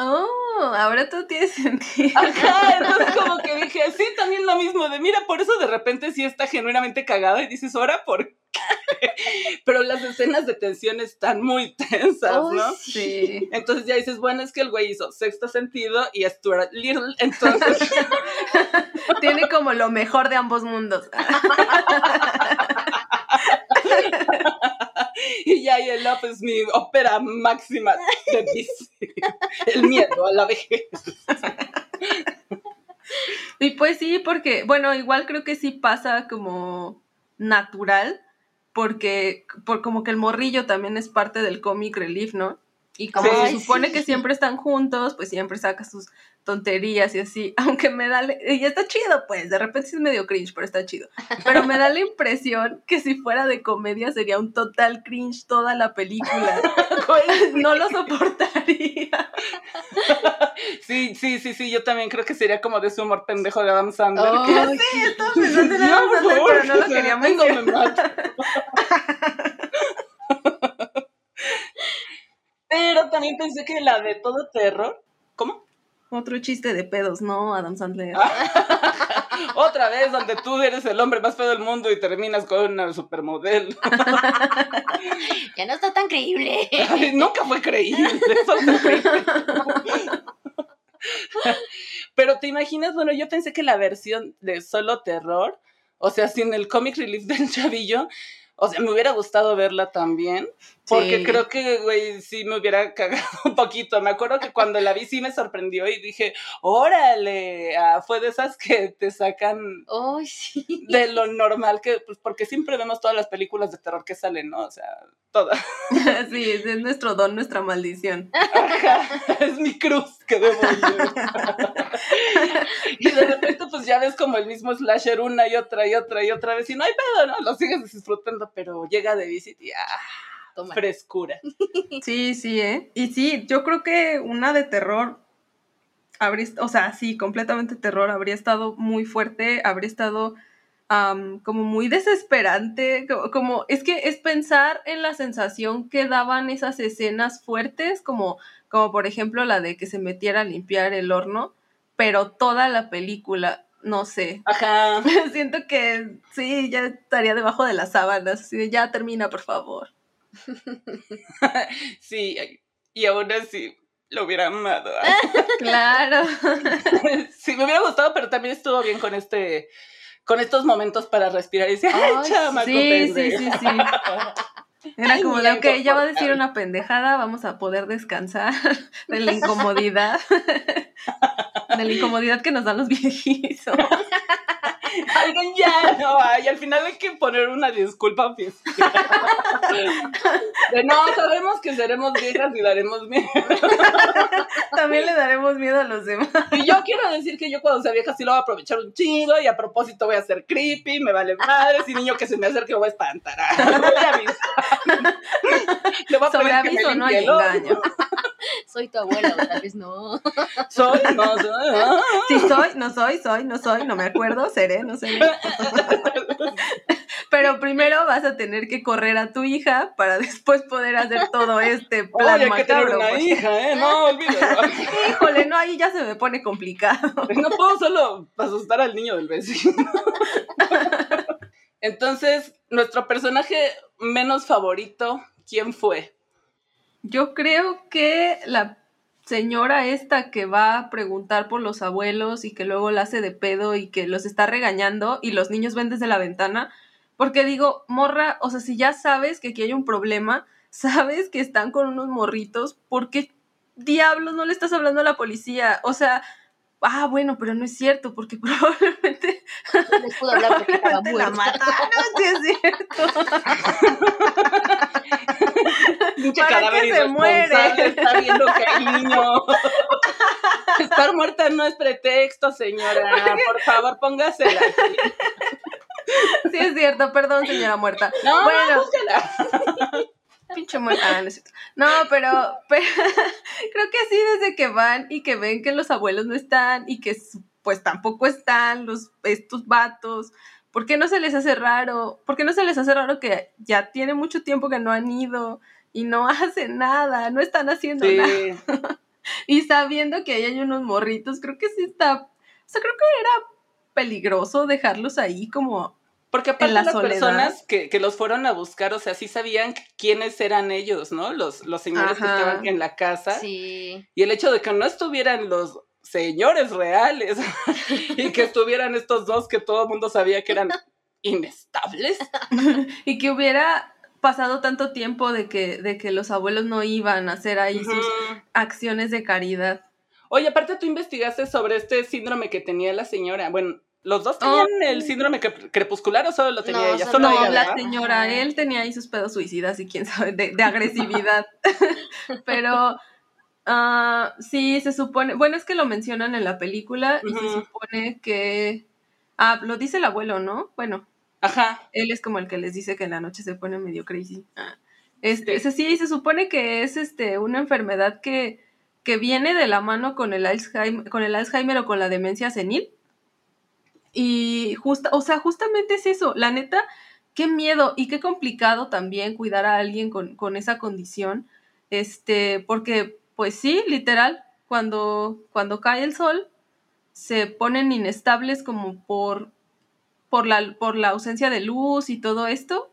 Oh, ahora todo tiene sentido. Ajá, entonces como que dije, sí, también lo mismo, de mira, por eso de repente sí está genuinamente cagada y dices, ahora, ¿por qué? Pero las escenas de tensión están muy tensas, ¿no? Sí. Entonces ya dices, bueno, es que el güey hizo sexto sentido y Stuart Little, entonces Tiene como lo mejor de ambos mundos. Y ya y el Love es mi ópera máxima de. El miedo a la vejez. Y pues sí, porque, bueno, igual creo que sí pasa como natural, porque por como que el morrillo también es parte del comic relief, ¿no? Y como se supone sí. que siempre están juntos, pues siempre saca sus tonterías y así, aunque me da, y está chido, pues, de repente sí es medio cringe, pero está chido. Pero me da la impresión que si fuera de comedia sería un total cringe toda la película. No lo soportaría. Sí, sí, sí, sí, yo también creo que sería como de ese humor pendejo de Adam Sandler. Oh, que sí. Estaba pensando en Ya, Adam Sandler, favor, pero no lo quería mencionar. Pero también pensé que la de todo terror. ¿Cómo? Otro chiste de pedos, ¿no, Adam Sandler? Otra vez donde tú eres el hombre más feo del mundo y terminas con una supermodelo. Ya no está tan creíble. Ay, nunca fue creíble. eso fue creíble. Pero te imaginas, bueno, yo pensé que la versión de solo terror, o sea, sin el comic relief del chavillo, O sea, me hubiera gustado verla también, porque creo que, güey, sí me hubiera cagado un poquito. Me acuerdo que cuando la vi sí me sorprendió y dije, órale, ah, fue de esas que te sacan de lo normal, que, pues porque siempre vemos todas las películas de terror que salen, ¿no? O sea, todas. sí, es nuestro don, nuestra maldición. es mi cruz que debo y de repente, pues ya ves como el mismo slasher una y otra y otra y otra vez, y no hay pedo, ¿no? Lo sigues disfrutando, pero llega de visita y ¡ah! Frescura. Sí, sí, ¿eh? Y sí, yo creo que una de terror habría, o sea, sí, completamente terror, habría estado muy fuerte, habría estado como muy desesperante, como, es que es pensar en la sensación que daban esas escenas fuertes, como, como por ejemplo la de que se metiera a limpiar el horno, pero toda la película, no sé. Ajá. Siento que sí, ya estaría debajo de las sábanas, ya termina, por favor. sí, y aún así lo hubiera amado. claro. sí, me hubiera gustado, pero también estuvo bien con este con estos momentos para respirar y decir, ¡ay, chama, sí, sí, sí, sí. Era como de, ok, ya va a decir una pendejada, vamos a poder descansar de la incomodidad, de la incomodidad que nos dan los viejitos. Alguien ya no y al final hay que poner una disculpa oficial. De no, sabemos que seremos viejas y daremos miedo. También le daremos miedo a los demás. Y yo quiero decir que yo cuando sea vieja sí lo voy a aprovechar un chingo y a propósito voy a ser creepy, me vale madre, si niño que se me acerque lo voy a espantar. Le voy a Sobre aviso, no hay engaño. Soy tu abuela, tal vez no. Soy, no soy. Sí, soy, no soy, soy, no soy, no me acuerdo, seré, no sé. Pero primero vas a tener que correr a tu hija para después poder hacer todo este plan Oye, que una pues. hija, ¿eh? No, olvídalo. Híjole, no, ahí ya se me pone complicado. No puedo solo asustar al niño del vecino. Entonces, nuestro personaje menos favorito, ¿quién fue? Yo creo que la señora esta que va a preguntar por los abuelos y que luego la hace de pedo y que los está regañando y los niños ven desde la ventana, porque digo, morra, o sea, si ya sabes que aquí hay un problema, sabes que están con unos morritos, ¿por qué diablos no le estás hablando a la policía? O sea, ah, bueno, pero no es cierto, porque probablemente les pudo hablar porque estaba la mataron, sí es cierto. ¿Para qué se muere? Está viendo que hay niño. Estar muerta no es pretexto, señora. Por favor, póngasela. Sí es cierto, perdón, señora muerta. No, bueno, Pinche muerta. Ah, no, pero, pero creo que sí, desde que van y que ven que los abuelos no están y que pues tampoco están los estos vatos. ¿Por qué no se les hace raro? ¿Por qué no se les hace raro que ya tiene mucho tiempo que no han ido y no hacen nada, no están haciendo nada? y sabiendo que ahí hay unos morritos, creo que sí está, o sea, creo que era peligroso dejarlos ahí como porque aparte las personas que, que, los fueron a buscar, o sea, sí sabían quiénes eran ellos, ¿no? Los, los señores que estaban en la casa. Sí. Y el hecho de que no estuvieran los señores reales y que estuvieran estos dos que todo el mundo sabía que eran inestables. y que hubiera pasado tanto tiempo de que, de que los abuelos no iban a hacer ahí sus acciones de caridad. Oye, aparte tú investigaste sobre este síndrome que tenía la señora. Bueno, ¿Los dos tenían el síndrome crepuscular o solo lo tenía ella? Solo no, la señora, él tenía ahí sus pedos suicidas y quién sabe, de, agresividad. Pero uh, sí, se supone, bueno, es que lo mencionan en la película y se supone que, ah, lo dice el abuelo, ¿no? Bueno. Ajá. Él es como el que les dice que en la noche se pone medio crazy. Ah, este, ese sí, se supone que es este, una enfermedad que, que viene de la mano con el Alzheimer, con el Alzheimer o con la demencia senil y justa, o sea, justamente es eso, la neta, qué miedo y qué complicado también cuidar a alguien con, esa condición, este, porque pues sí, literal, cuando, cuando cae el sol, se ponen inestables como por, por, la, por la ausencia de luz y todo esto,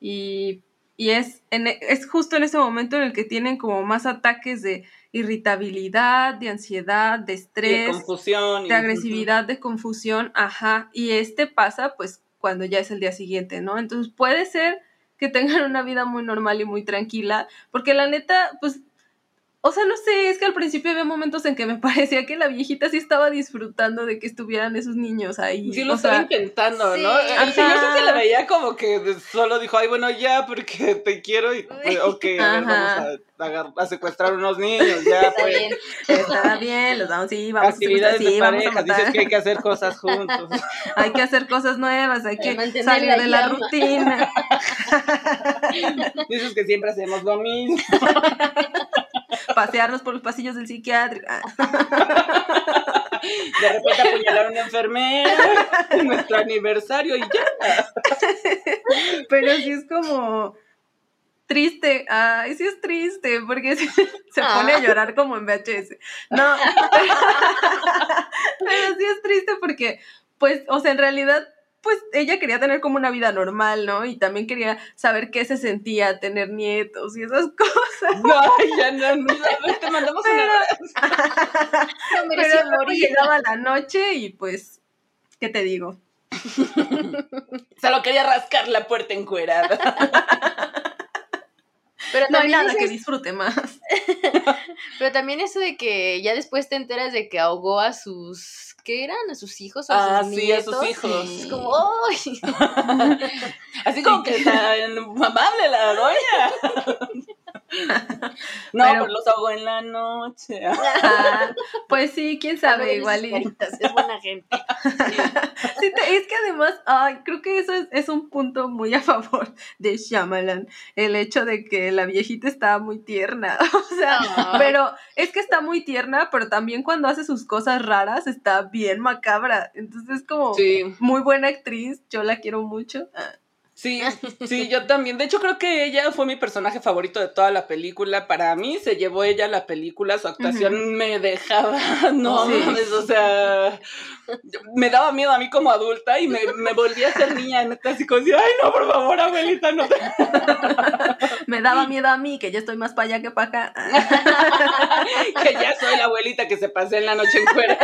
y, y es, en, es justo en ese momento en el que tienen como más ataques de irritabilidad, de ansiedad, de estrés, de confusión, de agresividad, de confusión, ajá, y este pasa pues cuando ya es el día siguiente, ¿no? Entonces puede ser que tengan una vida muy normal y muy tranquila, porque la neta, pues o sea, no sé, es que al principio había momentos en que me parecía que la viejita sí estaba disfrutando de que estuvieran esos niños ahí. Sí, lo estaba intentando, ¿no? El señor sí se la veía como que solo dijo, ay, bueno, ya, porque te quiero y, pues, ok, a ver, vamos a, a, secuestrar unos niños, ya, Está pues. Bien. Está bien, los vamos, sí, vamos Actividades a sí, de pareja, dices que hay que hacer cosas juntos. hay que hacer cosas nuevas, hay que salir de la rutina. dices que siempre hacemos lo mismo pasearnos por los pasillos del psiquiátrico. De repente apuñalar a una enfermera en nuestro aniversario y ya. Pero sí es como triste. Ay, sí es triste, porque se, pone a ah. llorar como en VHS. No, pero sí es triste porque, pues, o sea, en realidad pues ella quería tener como una vida normal, ¿no? Y también quería saber qué se sentía tener nietos y esas cosas. Ay, ya no, no, te mandamos pero, una no pero morir. llegaba la noche y pues, ¿qué te digo? Solo quería rascar la puerta encuerada. Pero no hay nada que disfrute más. Pero también eso de que ya después te enteras de que ahogó a sus ¿qué eran? ¿A sus hijos? ¿A sus ah, sí, a sus hijos. Es como, ¡ay! Así como que tan amable la doña. No, pero, los ahogó en la noche. Ah, pues sí, quién sabe, igual. Y... Es buena gente. Sí, es que además, ay, creo que eso es, es, un punto muy a favor de Shyamalan. El hecho de que la viejita estaba muy tierna. O sea, ah. pero es que está muy tierna, pero también cuando hace sus cosas raras está bien macabra. Entonces, es como muy buena actriz. Yo la quiero mucho. Ah. Sí, sí, yo también. De hecho, creo que ella fue mi personaje favorito de toda la película. Para mí se llevó ella la película, su actuación me dejaba, no, o sea, me daba miedo a mí como adulta y me, me volví a ser niña, neta, así como, ay, no, por favor, abuelita, no. me daba miedo a mí, que yo estoy más para allá que para acá. que ya soy la abuelita que se pasé en la noche en fuera.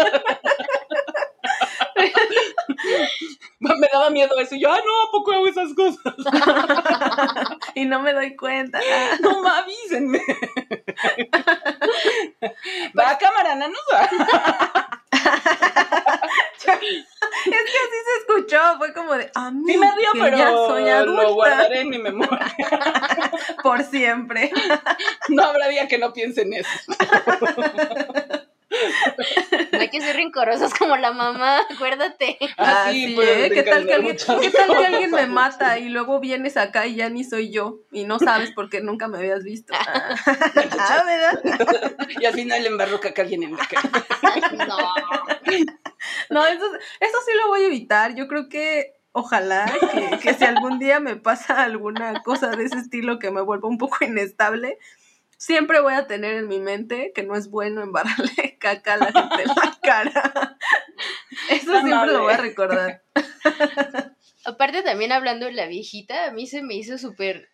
me daba miedo eso. Y yo, ah, no, ¿a poco hago esas cosas? y no me doy cuenta. no, me avísenme. Va a cámara, nanos. es que así se escuchó, fue como de, a mí sí me dio, pero ya soy adulta. lo guardaré en mi memoria. Por siempre. No habrá día que no piense en eso. Que ser rencorosos como la mamá, acuérdate. Ah, sí, pues, ¿eh? ¿Qué tal, que alguien, ¿Qué tal que alguien me mata y luego vienes acá y ya ni soy yo? Y no sabes porque nunca me habías visto. Ah, ¿verdad? Y al final le embarroca que alguien en la cara. No. No, eso, eso sí lo voy a evitar. Yo creo que ojalá que, que si algún día me pasa alguna cosa de ese estilo que me vuelva un poco inestable, siempre voy a tener en mi mente que no es bueno embarrarle caca a la gente en la cara. Eso siempre lo voy a recordar. Aparte también hablando de la viejita, a mí se me hizo súper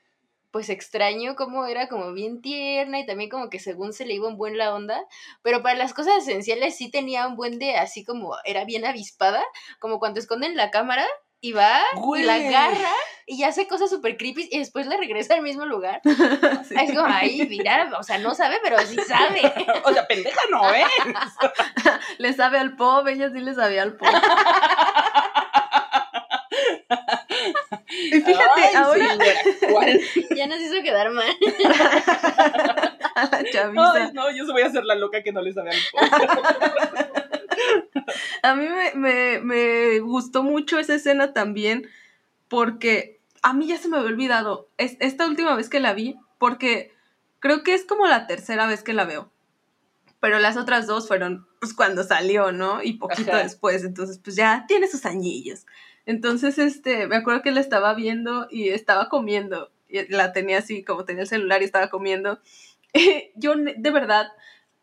pues extraño como era como bien tierna y también como que según se le iba un buen la onda, pero para las cosas esenciales sí tenía un buen de así como era bien avispada, como cuando esconden la cámara y va y la agarra y hace cosas súper creepy y después le regresa al mismo lugar. Es como, ahí, mira, o sea, no sabe, pero sí sabe. o sea, pendeja no es. le sabe al pop, ella sí le sabía al pop. y fíjate, ahora... ya nos hizo quedar mal. a la chavisa. no, yo se voy a hacer la loca que no le sabe al pop. a mí me, gustó mucho esa escena también porque a mí ya se me había olvidado esta última vez que la vi porque creo que es como la tercera vez que la veo. Pero las otras dos fueron pues cuando salió, ¿no? Y poquito después, entonces pues ya tiene sus añillos. Entonces, este, me acuerdo que la estaba viendo y estaba comiendo. Y la tenía así, como tenía el celular y estaba comiendo. Yo, de verdad,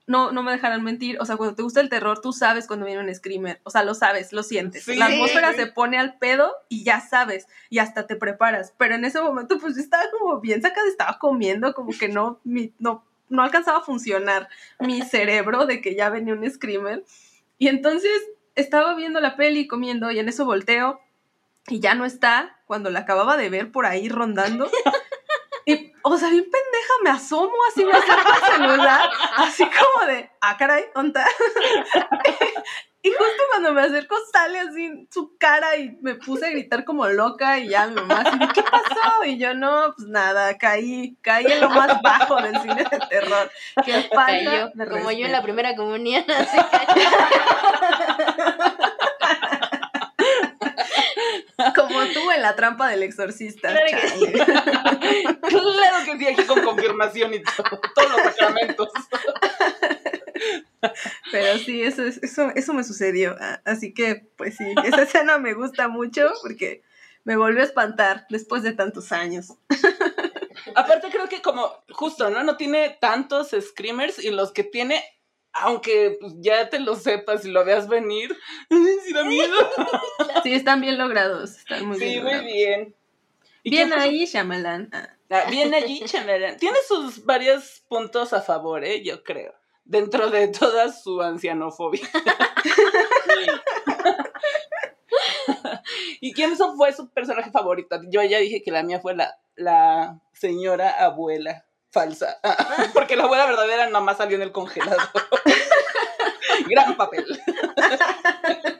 no, no me dejarán mentir, o sea, cuando te gusta el terror, tú sabes cuando viene un screamer, o sea, lo sabes, lo sientes. la atmósfera se pone al pedo y ya sabes, y hasta te preparas, pero en ese momento pues yo estaba como bien sacada, estaba comiendo, como que no, mi, no, no alcanzaba a funcionar mi cerebro de que ya venía un screamer. Y entonces estaba viendo la peli comiendo y en eso volteo y ya no está cuando la acababa de ver por ahí rondando. Y, o sea, bien pendeja, me asomo así, me acerco al celular, así como de, ah, caray, ¿dónde Y justo cuando me acerco sale así su cara y me puse a gritar como loca y ya mi mamá así, ¿qué pasó? Y yo, no, pues nada, caí, caí en lo más bajo del cine de terror. Que falta como yo en la primera comunión, así Como en la trampa del exorcista. Claro que chale. Claro que sí, aquí con confirmación y todo, todos los sacramentos. Pero sí, eso, es- eso, eso me sucedió. Así que, pues sí, esa escena me gusta mucho porque me volvió a espantar después de tantos años. Aparte creo que como, justo, ¿no? No tiene tantos screamers y los que tiene, aunque pues, ya te lo sepas y lo veas venir, sí da miedo. Sí, están bien logrados. Están muy Sí, bien. muy logrados. bien. ¿Y Bien ahí, Shyamalan. Ah, bien allí, Shyamalan. Tiene sus varios puntos a favor, ¿eh? Yo creo. Dentro de toda su ancianofobia. ¿Y quién fue su personaje favorito? Yo ya dije que la mía fue la, la señora abuela falsa. Porque la abuela verdadera nomás salió en el congelador. Gran papel.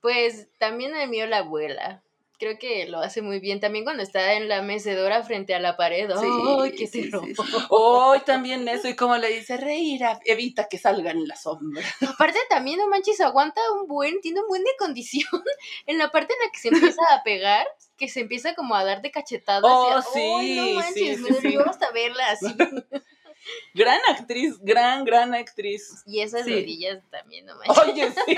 Pues también el mío la abuela. Creo que lo hace muy bien. También cuando está en la mecedora frente a la pared. Sí, ¡Ay, qué sí, terror! sí, sí. Hoy también eso, y como le dice, reír, evita que salga en la sombra. Aparte también, no manches, aguanta un buen, tiene un buen de condición. En la parte en la que se empieza a pegar, que se empieza como a dar de cachetadas. Oh, y a- sí, ¡Ay, no manches! sí, me sí, hasta verla así. Gran actriz, gran, gran actriz. Y esas Sí. rodillas también, no manches. Oye, sí.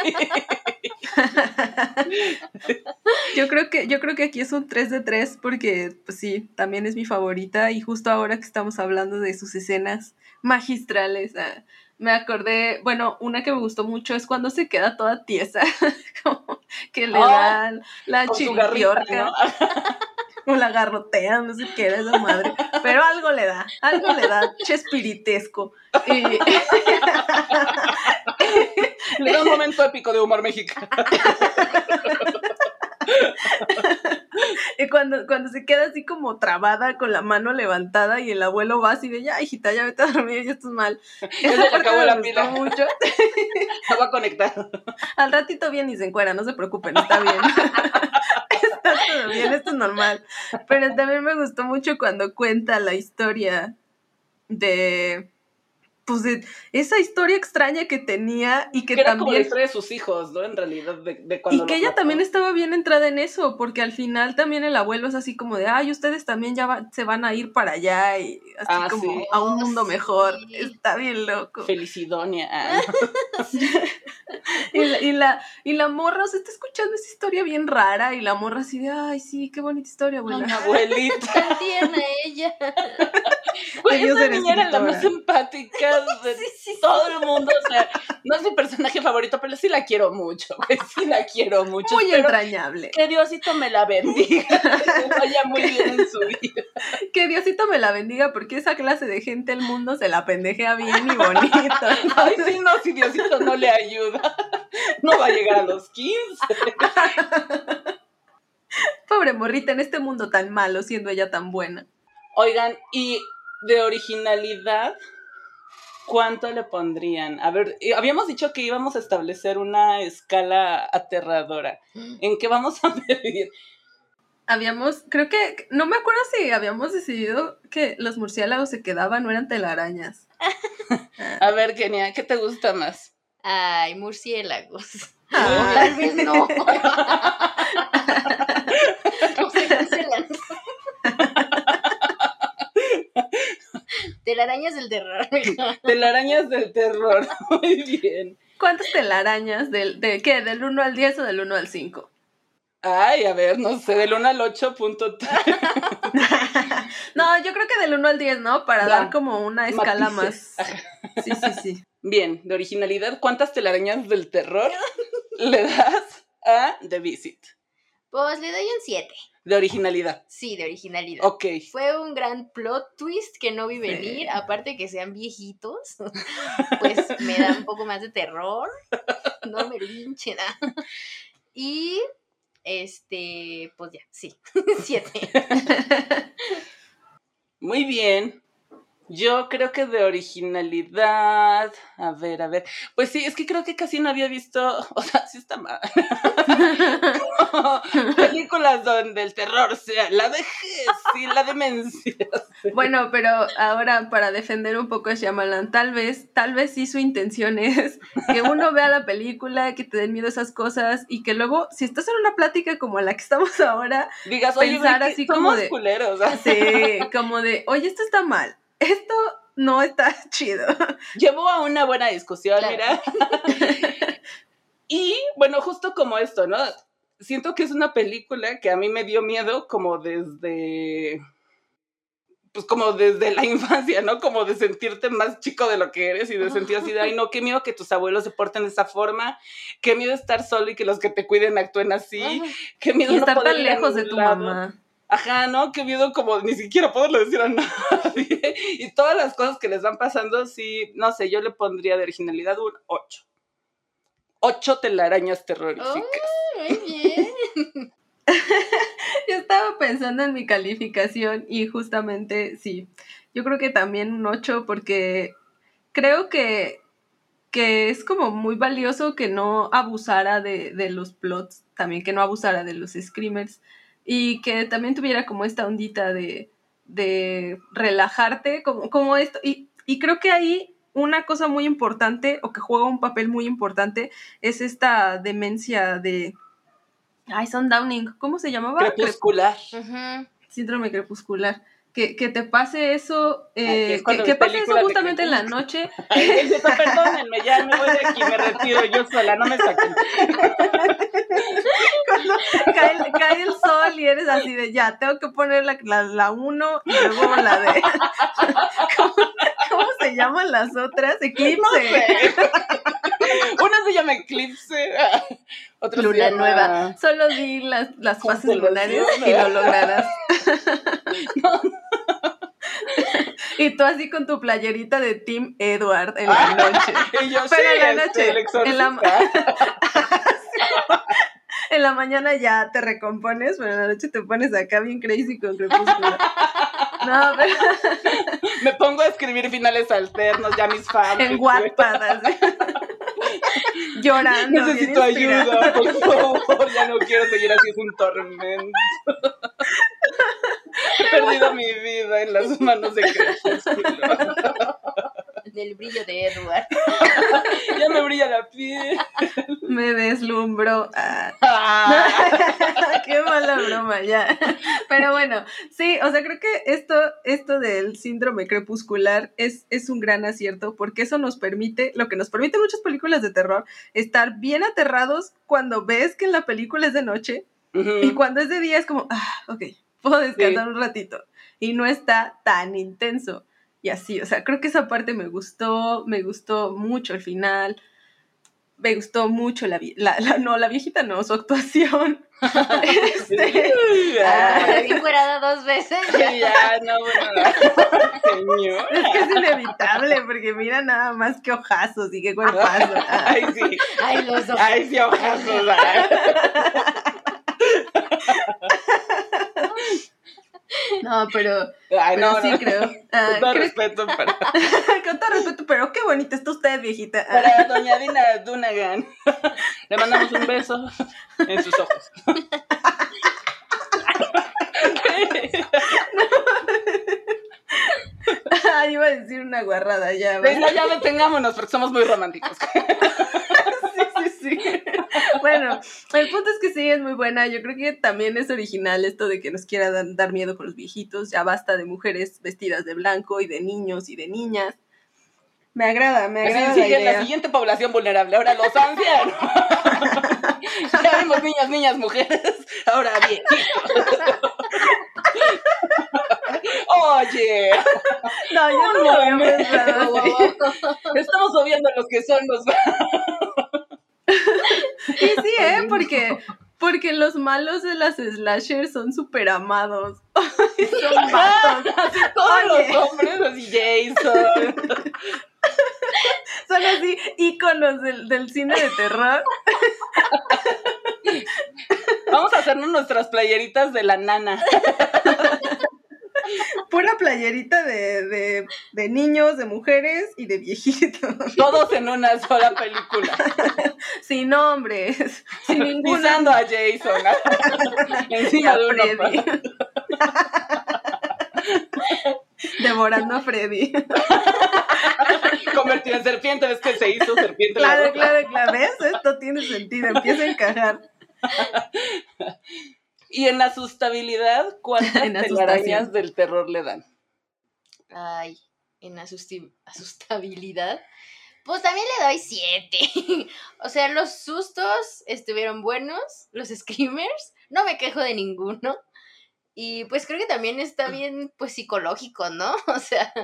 Yo creo que, yo creo que aquí es un 3 de 3 porque, pues sí, también es mi favorita y justo ahora que estamos hablando de sus escenas magistrales, ah, me acordé, bueno, una que me gustó mucho es cuando se queda toda tiesa, como que le Oh, dan la chiripiorca ¿no? o la garrotean, no sé qué era esa madre, pero algo le da, algo le da chespiritesco. Y, Le da un momento épico de humor mexicano. Y cuando, cuando se queda así como trabada con la mano levantada y el abuelo va así de ya, hijita, ya vete a dormir, ya estás mal. Ya se le parte acabó me la pila. mucho. Se va a conectar. Al ratito bien y se encuera, no se preocupen, está bien. está todo bien, esto es normal. Pero también me gustó mucho cuando cuenta la historia de pues de esa historia extraña que tenía y que Que era como la también historia de sus hijos, ¿no? En realidad, de, de cuando Y que ella mató. también estaba bien entrada en eso, porque al final también el abuelo es así como de, ay, ustedes también ya va- se van a ir para allá y así Ah, como sí. a un Oh, mundo sí. mejor. Está bien loco. Felicidonia. Y la, y, la, y la morra, o sea, está escuchando esa historia bien rara y la morra así de, ay, sí, qué bonita historia, abuela. Una abuelita. Tan tierna ella. Güey, esa ser niña era la más empática de todo el mundo. O sea, no es mi personaje favorito, pero sí la quiero mucho, güey. Sí la quiero mucho. Muy entrañable. que Diosito me la bendiga. Que vaya muy bien en su vida. Que Diosito me la bendiga, porque esa clase de gente el mundo se la pendejea bien y bonito. Ay, sí, no, si Diosito no le ayuda, no va a llegar a los 15. Pobre morrita en este mundo tan malo, siendo ella tan buena. Oigan, y de originalidad, ¿cuánto le pondrían? A ver, habíamos dicho que íbamos a establecer una escala aterradora. ¿En qué vamos a medir? Habíamos, creo que, no me acuerdo si habíamos decidido que los murciélagos se quedaban o eran telarañas. A ver, Kenia, ¿qué te gusta más? Ay, murciélagos. Ah. Tal vez no. No se cancelan. Telarañas del terror. Telarañas del terror. Muy bien. ¿Cuántas telarañas? Del, ¿De qué? ¿Del 1 al 10 o del 1 al 5? Ay, a ver, no sé, del 1 al 8.3. no, yo creo que del 1 al 10, ¿no? Para Ya. dar como una escala Matices. más. Sí, sí, sí. Bien, de originalidad, ¿cuántas telarañas del terror le das a The Visit? Pues le doy un 7. De originalidad. Sí, de originalidad. Ok. Fue un gran plot twist que no vi venir, Sí. aparte que sean viejitos, pues me da un poco más de terror. No me linchen. Y este, pues ya, sí, siete. Muy bien. Yo creo que de originalidad, a ver, a ver, pues sí, es que creo que casi no había visto, o sea, sí está mal. Películas donde el terror sea la vejez y la demencia. Bueno, pero ahora para defender un poco a Shyamalan, tal vez, tal vez sí su intención es que uno vea la película, que te den miedo esas cosas y que luego, si estás en una plática como la que estamos ahora, digas, pensar así somos como de- culeros. sí, como de, oye, esto está mal, esto no está chido. Llevó a una buena discusión, Claro. mira. y bueno, justo como esto, ¿no? Siento que es una película que a mí me dio miedo como desde, pues como desde la infancia, ¿no? Como de sentirte más chico de lo que eres y de sentir así de, ay, no, qué miedo que tus abuelos se porten de esa forma, qué miedo estar solo y que los que te cuiden actúen así, qué miedo Y no estar poder tan lejos de tu lado. mamá. Ajá, ¿no? Qué miedo como ni siquiera poderlo decir a nadie. Y todas las cosas que les van pasando, sí, no sé, yo le pondría de originalidad un 8. 8 telarañas terroríficas. Muy bien. Yo estaba pensando en mi calificación y justamente sí, yo creo que también un 8 porque creo que, que es como muy valioso que no abusara de, de los plots, también que no abusara de los screamers y que también tuviera como esta ondita de, de relajarte, como, como esto. Y, y creo que ahí una cosa muy importante o que juega un papel muy importante es esta demencia de... Ay, son Downing, ¿cómo se llamaba? Crepuscular. Síndrome crepuscular. Que, que te pase eso, eh, que, pase eso justamente en la noche. Perdónenme, ya me voy de aquí, me retiro yo sola, no me saquen. Cuando cae, cae el sol y eres así de ya, tengo que poner la, la, la uno y luego la de. ¿Cómo, se llaman las otras? Eclipse. No sé. Una se llama Eclipse, otra se Luna llama- nueva. Solo di las, las fases lunares y lo lograrás. y tú así con tu playerita de Team Edward en la noche. Y yo, Pero sí, en la noche, el en la- exorcista. En la mañana ya te recompones, pero en la noche te pones acá bien crazy con crepúsculo. No, pero Me pongo a escribir finales alternos, ya mis fans. en Wattpad. Llorando. Necesito ayuda, por favor. Ya no quiero seguir así, es un tormento. He perdido mi vida en las manos de Crepúsculo. Del brillo de Edward. Ya me brilla la piel. Me deslumbró. Ah. Ah, Qué mala broma, ya. Pero bueno, sí, o sea, creo que esto, esto del síndrome crepuscular es, es un gran acierto porque eso nos permite, lo que nos permite muchas películas de terror, estar bien aterrados cuando ves que en la película es de noche y cuando es de día es como, ah, ok, puedo descansar un ratito y no está tan intenso. Y así, o sea, creo que esa parte me gustó, me gustó mucho el final. Me gustó mucho la, la, la- no, la viejita no, su actuación. Este, Ah, Me encuerada dos veces. sí, ya, no, bueno, señor. es que es inevitable, porque mira nada más que ojazos y qué cuerpazo. Ah, Ay, sí. Ay, los dos. Ay, sí, ojazos. ah. no, pero, Ay, pero no, sí no. creo. ah, Con todo creo- respeto para, con todo respeto, pero qué bonita está usted, viejita. Ah, para doña Dina Dunagan. Le mandamos un beso en sus ojos. Ah, iba a decir una guarrada ya. No, ya detengámonos porque somos muy románticos. Sí. Bueno, el punto es que sí, es muy buena. Yo creo que también es original esto de que nos quiera dan- dar miedo con los viejitos. Ya basta de mujeres vestidas de blanco y de niños y de niñas. Me agrada, me agrada la sigue la idea. siguiente población vulnerable. Ahora los ancianos. ya vimos niñas, niñas, mujeres. Ahora viejitos. Oye, No, yo no lo había pensado estamos obviando los que son los. Y sí, ¿eh? Porque, porque los malos de las slashers son súper amados. son vatos. Así todos Oye. los hombres, así Jason. Son así íconos del, del cine de terror. hacernos nuestras playeritas de la nana. Pura playerita de, de, de niños, de mujeres y de viejitos. Todos en una sola película. Sin nombres, sin ninguna. Pisando a Jason. Encima de Freddy. Devorando a Freddy. Convertido en serpiente, ves que se hizo serpiente. la Claro, ropa. claro, claro. ¿Ves? Esto tiene sentido. Empieza a encajar. Y en asustabilidad, ¿cuántas En telarañas del terror le dan? Ay, en asusti- asustabilidad. Pues también le doy siete. o sea, los sustos estuvieron buenos, los screamers, no me quejo de ninguno. Y pues creo que también está bien, pues psicológico, ¿no? O sea,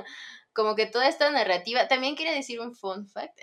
como que toda esta narrativa. También quería decir un fun fact.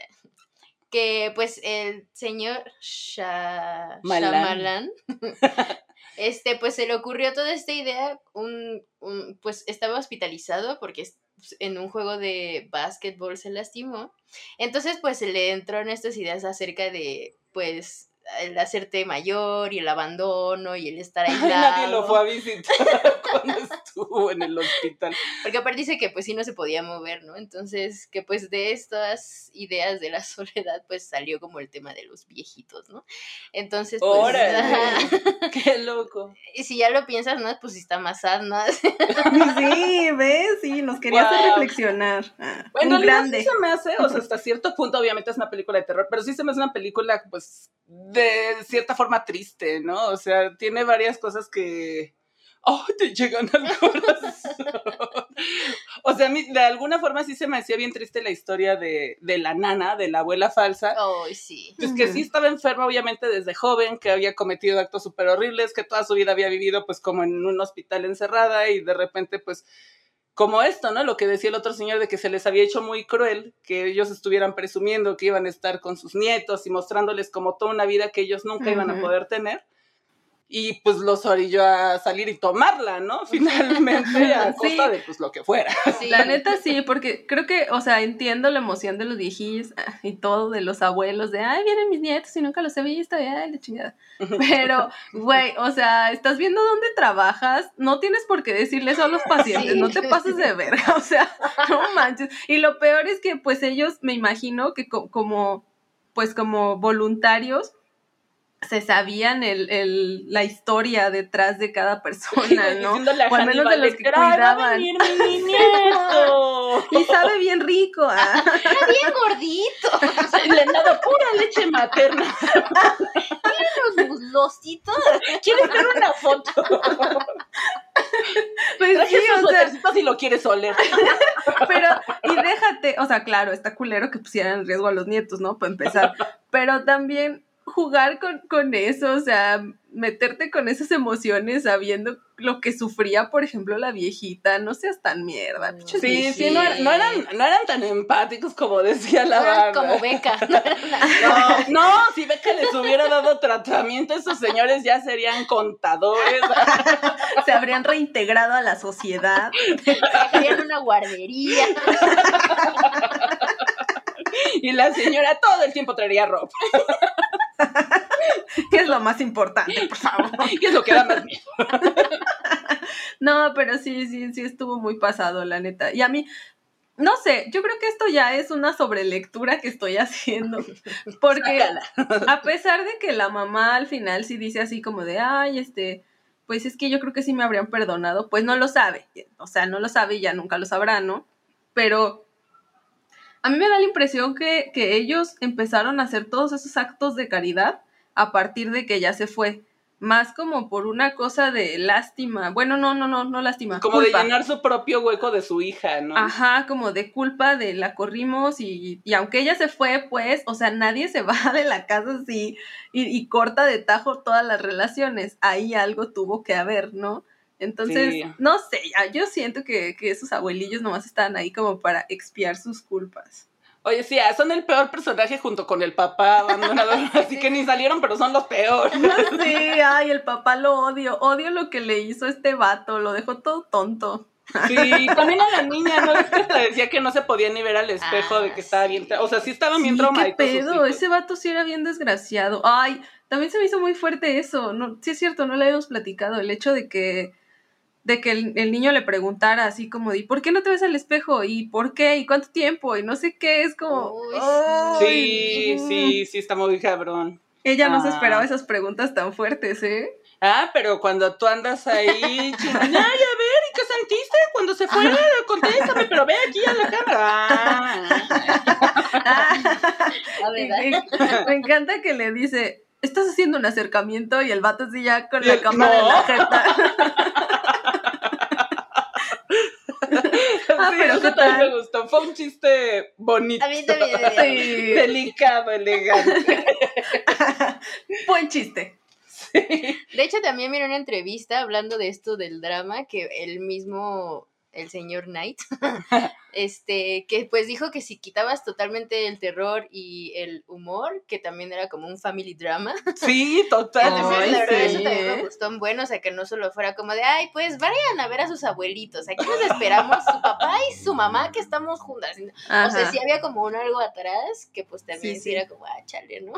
Que pues el señor Sha- Malan. Shyamalan, este, pues se le ocurrió toda esta idea, un, un- pues estaba hospitalizado porque es- en un juego de básquetbol se lastimó. Entonces, pues se le entró en estas ideas acerca de, pues, el hacerte mayor y el abandono y el estar aislado. nadie lo fue a visitar cuando estuvo en el hospital. Porque aparte dice que pues sí no se podía mover, ¿no? Entonces, que pues de estas ideas de la soledad, pues salió como el tema de los viejitos, ¿no? Entonces, pues... Órale. Qué loco. Y si ya lo piensas, ¿no? Pues sí está más sad, ¿no? Sí, ¿ves? Sí, nos quería hacer Wow. reflexionar. Ah, Bueno, un grande. sí se me hace, o sea, hasta cierto punto, obviamente es una película de terror, pero sí se me hace una película, pues, de cierta forma triste, ¿no? O sea, tiene varias cosas que. ¡Oh! Te llegan al corazón. o sea, a mí, de alguna forma sí se me hacía bien triste la historia de, de la nana, de la abuela falsa. Ay, sí. Pues que sí estaba enferma, obviamente, desde joven, que había cometido actos súper horribles, que toda su vida había vivido, pues, como en un hospital encerrada y de repente, pues, como esto, ¿no? Lo que decía el otro señor de que se les había hecho muy cruel, que ellos estuvieran presumiendo que iban a estar con sus nietos y mostrándoles como toda una vida que ellos nunca iban a poder tener. Y pues los orilló a salir y tomarla, ¿no? Finalmente, a Sí. costa de pues lo que fuera. Sí. La neta sí, porque creo que, o sea, entiendo la emoción de los viejillos ah, y todo, de los abuelos, de, ay, vienen mis nietos y nunca los he visto, y ay, la chingada. Pero, güey, o sea, estás viendo dónde trabajas, no tienes por qué decirle eso a los pacientes, Sí. no te pases de verga, o sea, no manches. Y lo peor es que, pues, ellos, me imagino que co- como, pues, como voluntarios, se sabían el, el, la historia detrás de cada persona, ¿no? O al menos de los que "Ay, va a cuidaban". venir mi nieto. Y sabe bien rico. ah. Está bien gordito. Le han dado pura leche materna. Los muslositos. ¿Quieres ver una foto? Pues Traje sí, o sea, si lo quieres oler. pero, y déjate, o sea, claro, está culero que pusieran en riesgo a los nietos, ¿no? Para empezar. Pero también jugar con, con eso, o sea, meterte con esas emociones sabiendo lo que sufría, por ejemplo, la viejita, no seas tan mierda. Sí, sí, no, no eran, no eran tan empáticos como decía la Eran banda. como beca. No, no, si Beca les hubiera dado tratamiento, esos señores ya serían contadores. Se habrían reintegrado a la sociedad. Dejarían una guardería. Y la señora todo el tiempo traería ropa. Que es lo más importante, por favor. Y es lo que da más miedo. No, pero sí, sí, sí estuvo muy pasado, la neta. Y a mí, no sé, yo creo que esto ya es una sobrelectura que estoy haciendo. Porque a pesar de que la mamá al final sí dice así como de, ay, este, pues es que yo creo que sí me habrían perdonado, pues no lo sabe. O sea, no lo sabe y ya nunca lo sabrá, ¿no? Pero a mí me da la impresión que, que ellos empezaron a hacer todos esos actos de caridad a partir de que ella se fue. Más como por una cosa de lástima. Bueno, no, no, no, no lástima. Como culpa. de llenar su propio hueco de su hija, ¿no? Ajá, como de culpa de la corrimos y, y aunque ella se fue, pues, o sea, nadie se va de la casa así y, y corta de tajo todas las relaciones. Ahí algo tuvo que haber, ¿no? Entonces, Sí. no sé, ya, yo siento que, que esos abuelillos nomás estaban ahí como para expiar sus culpas. Oye, sí, ah, son el peor personaje junto con el papá abandonado. Así que ni salieron, pero son los peores. Sí, ay, el papá lo odio, odio lo que le hizo este vato, lo dejó todo tonto. Sí, también a la niña, ¿no? Es que decía que no se podía ni ver al espejo de que estaba bien. tra- O sea, sí estaban bien Sí, qué traumaditos. sus pedo, ese vato sí era bien desgraciado. Ay, también se me hizo muy fuerte eso. No, sí es cierto, no le habíamos platicado. El hecho de que de que el, el niño le preguntara así como, ¿y por qué no te ves al espejo? ¿Y por qué? ¿Y cuánto tiempo? Y no sé qué, es como... Sí, sí, sí, está muy cabrón. Ella no se Ah. esperaba esas preguntas tan fuertes, ¿eh? Ah, pero cuando tú andas ahí, chingada, ay, a ver, ¿y qué sentiste cuando se fue? Contéstame, pero ve aquí a la cámara. Ah. La verdad. me encanta que le dice, estás haciendo un acercamiento y el vato así ya con la cámara en la jeta. Ah, sí, pero eso ¿qué tal? me gustó. Fue un chiste bonito. A mí también. Sí, Delicado, elegante. buen chiste. De hecho, también vi una entrevista hablando de esto del drama que el mismo, el señor Knight, este, que pues dijo que si quitabas totalmente el terror y el humor, que también era como un family drama. Sí, totalmente. la verdad, sí, eso también ¿eh? me gustó bueno, o sea, que no solo fuera como de, ay, pues vayan a ver a sus abuelitos, aquí nos esperamos su papá y su mamá que estamos juntas. O sea, sí había como un algo atrás que pues también sí, sí. era como, ah, chale, ¿no?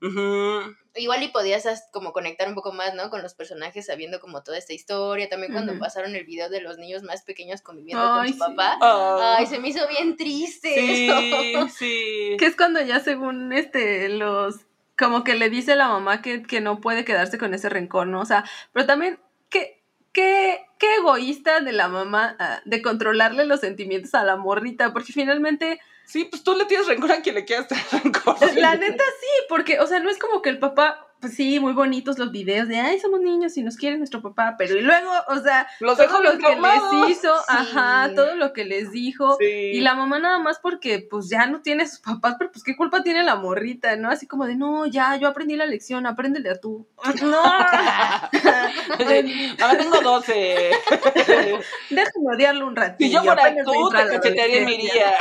Ujú. Igual y podías as- como conectar un poco más, ¿no? Con los personajes sabiendo como toda esta historia. También cuando pasaron el video de los niños más pequeños conviviendo Ay, con su sí. papá. Ah, Ay, se me hizo bien triste sí, eso. sí. Que es cuando ya según este los como que le dice a la mamá que, que no puede quedarse con ese rencor, ¿no? O sea, pero también qué qué qué egoísta de la mamá ah, de controlarle los sentimientos a la morrita, porque finalmente Sí, pues tú le tienes rencor a quien le quieras tener rencor. la neta sí, porque o sea, no es como que el papá pues sí, muy bonitos los videos de, ay, somos niños y nos quiere nuestro papá, pero y luego, o sea, Los todo lo que les hizo, Sí. ajá, todo lo que les dijo, Sí. y la mamá nada más porque pues ya no tiene sus papás, pero pues qué culpa tiene la morrita, ¿no? Así como de, no, ya, yo aprendí la lección, apréndele a tú. No, Ahora tengo 12. déjame odiarlo un ratito. Si yo fuera tú, a te cachetearía y me iría.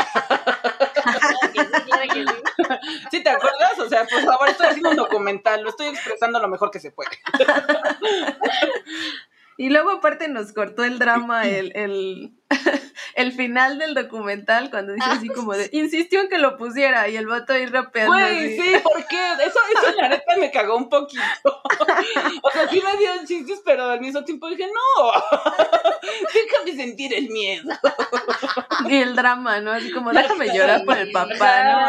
¿Sí te acuerdas? O sea, por favor, estoy haciendo un documental, lo estoy expresando lo mejor que se puede. Y luego aparte nos cortó el drama, el, el, el final del documental, cuando dice así como de, insistió en que lo pusiera, y el vato ahí rapeando. Güey, sí, ¿por qué? Eso, eso la neta me cagó un poquito. O sea, sí me dio chistes, pero al mismo tiempo dije, no, déjame sentir el miedo. Y el drama, ¿no? Así como, déjame llorar por el papá, ¿no?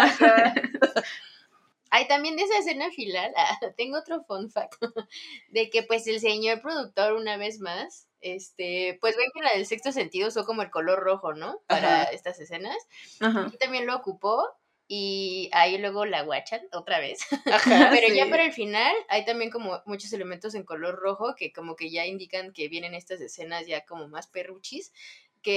Ay, también de esa escena final, ah, tengo otro fun fact, de que pues el señor productor una vez más, este, pues ven que la del sexto sentido usó como el color rojo, ¿no? Para Ajá. estas escenas. Ajá. Aquí también lo ocupó y ahí luego la guachan otra vez. Ajá. Pero ya Sí. para el final hay también como muchos elementos en color rojo que como que ya indican que vienen estas escenas ya como más perruchis.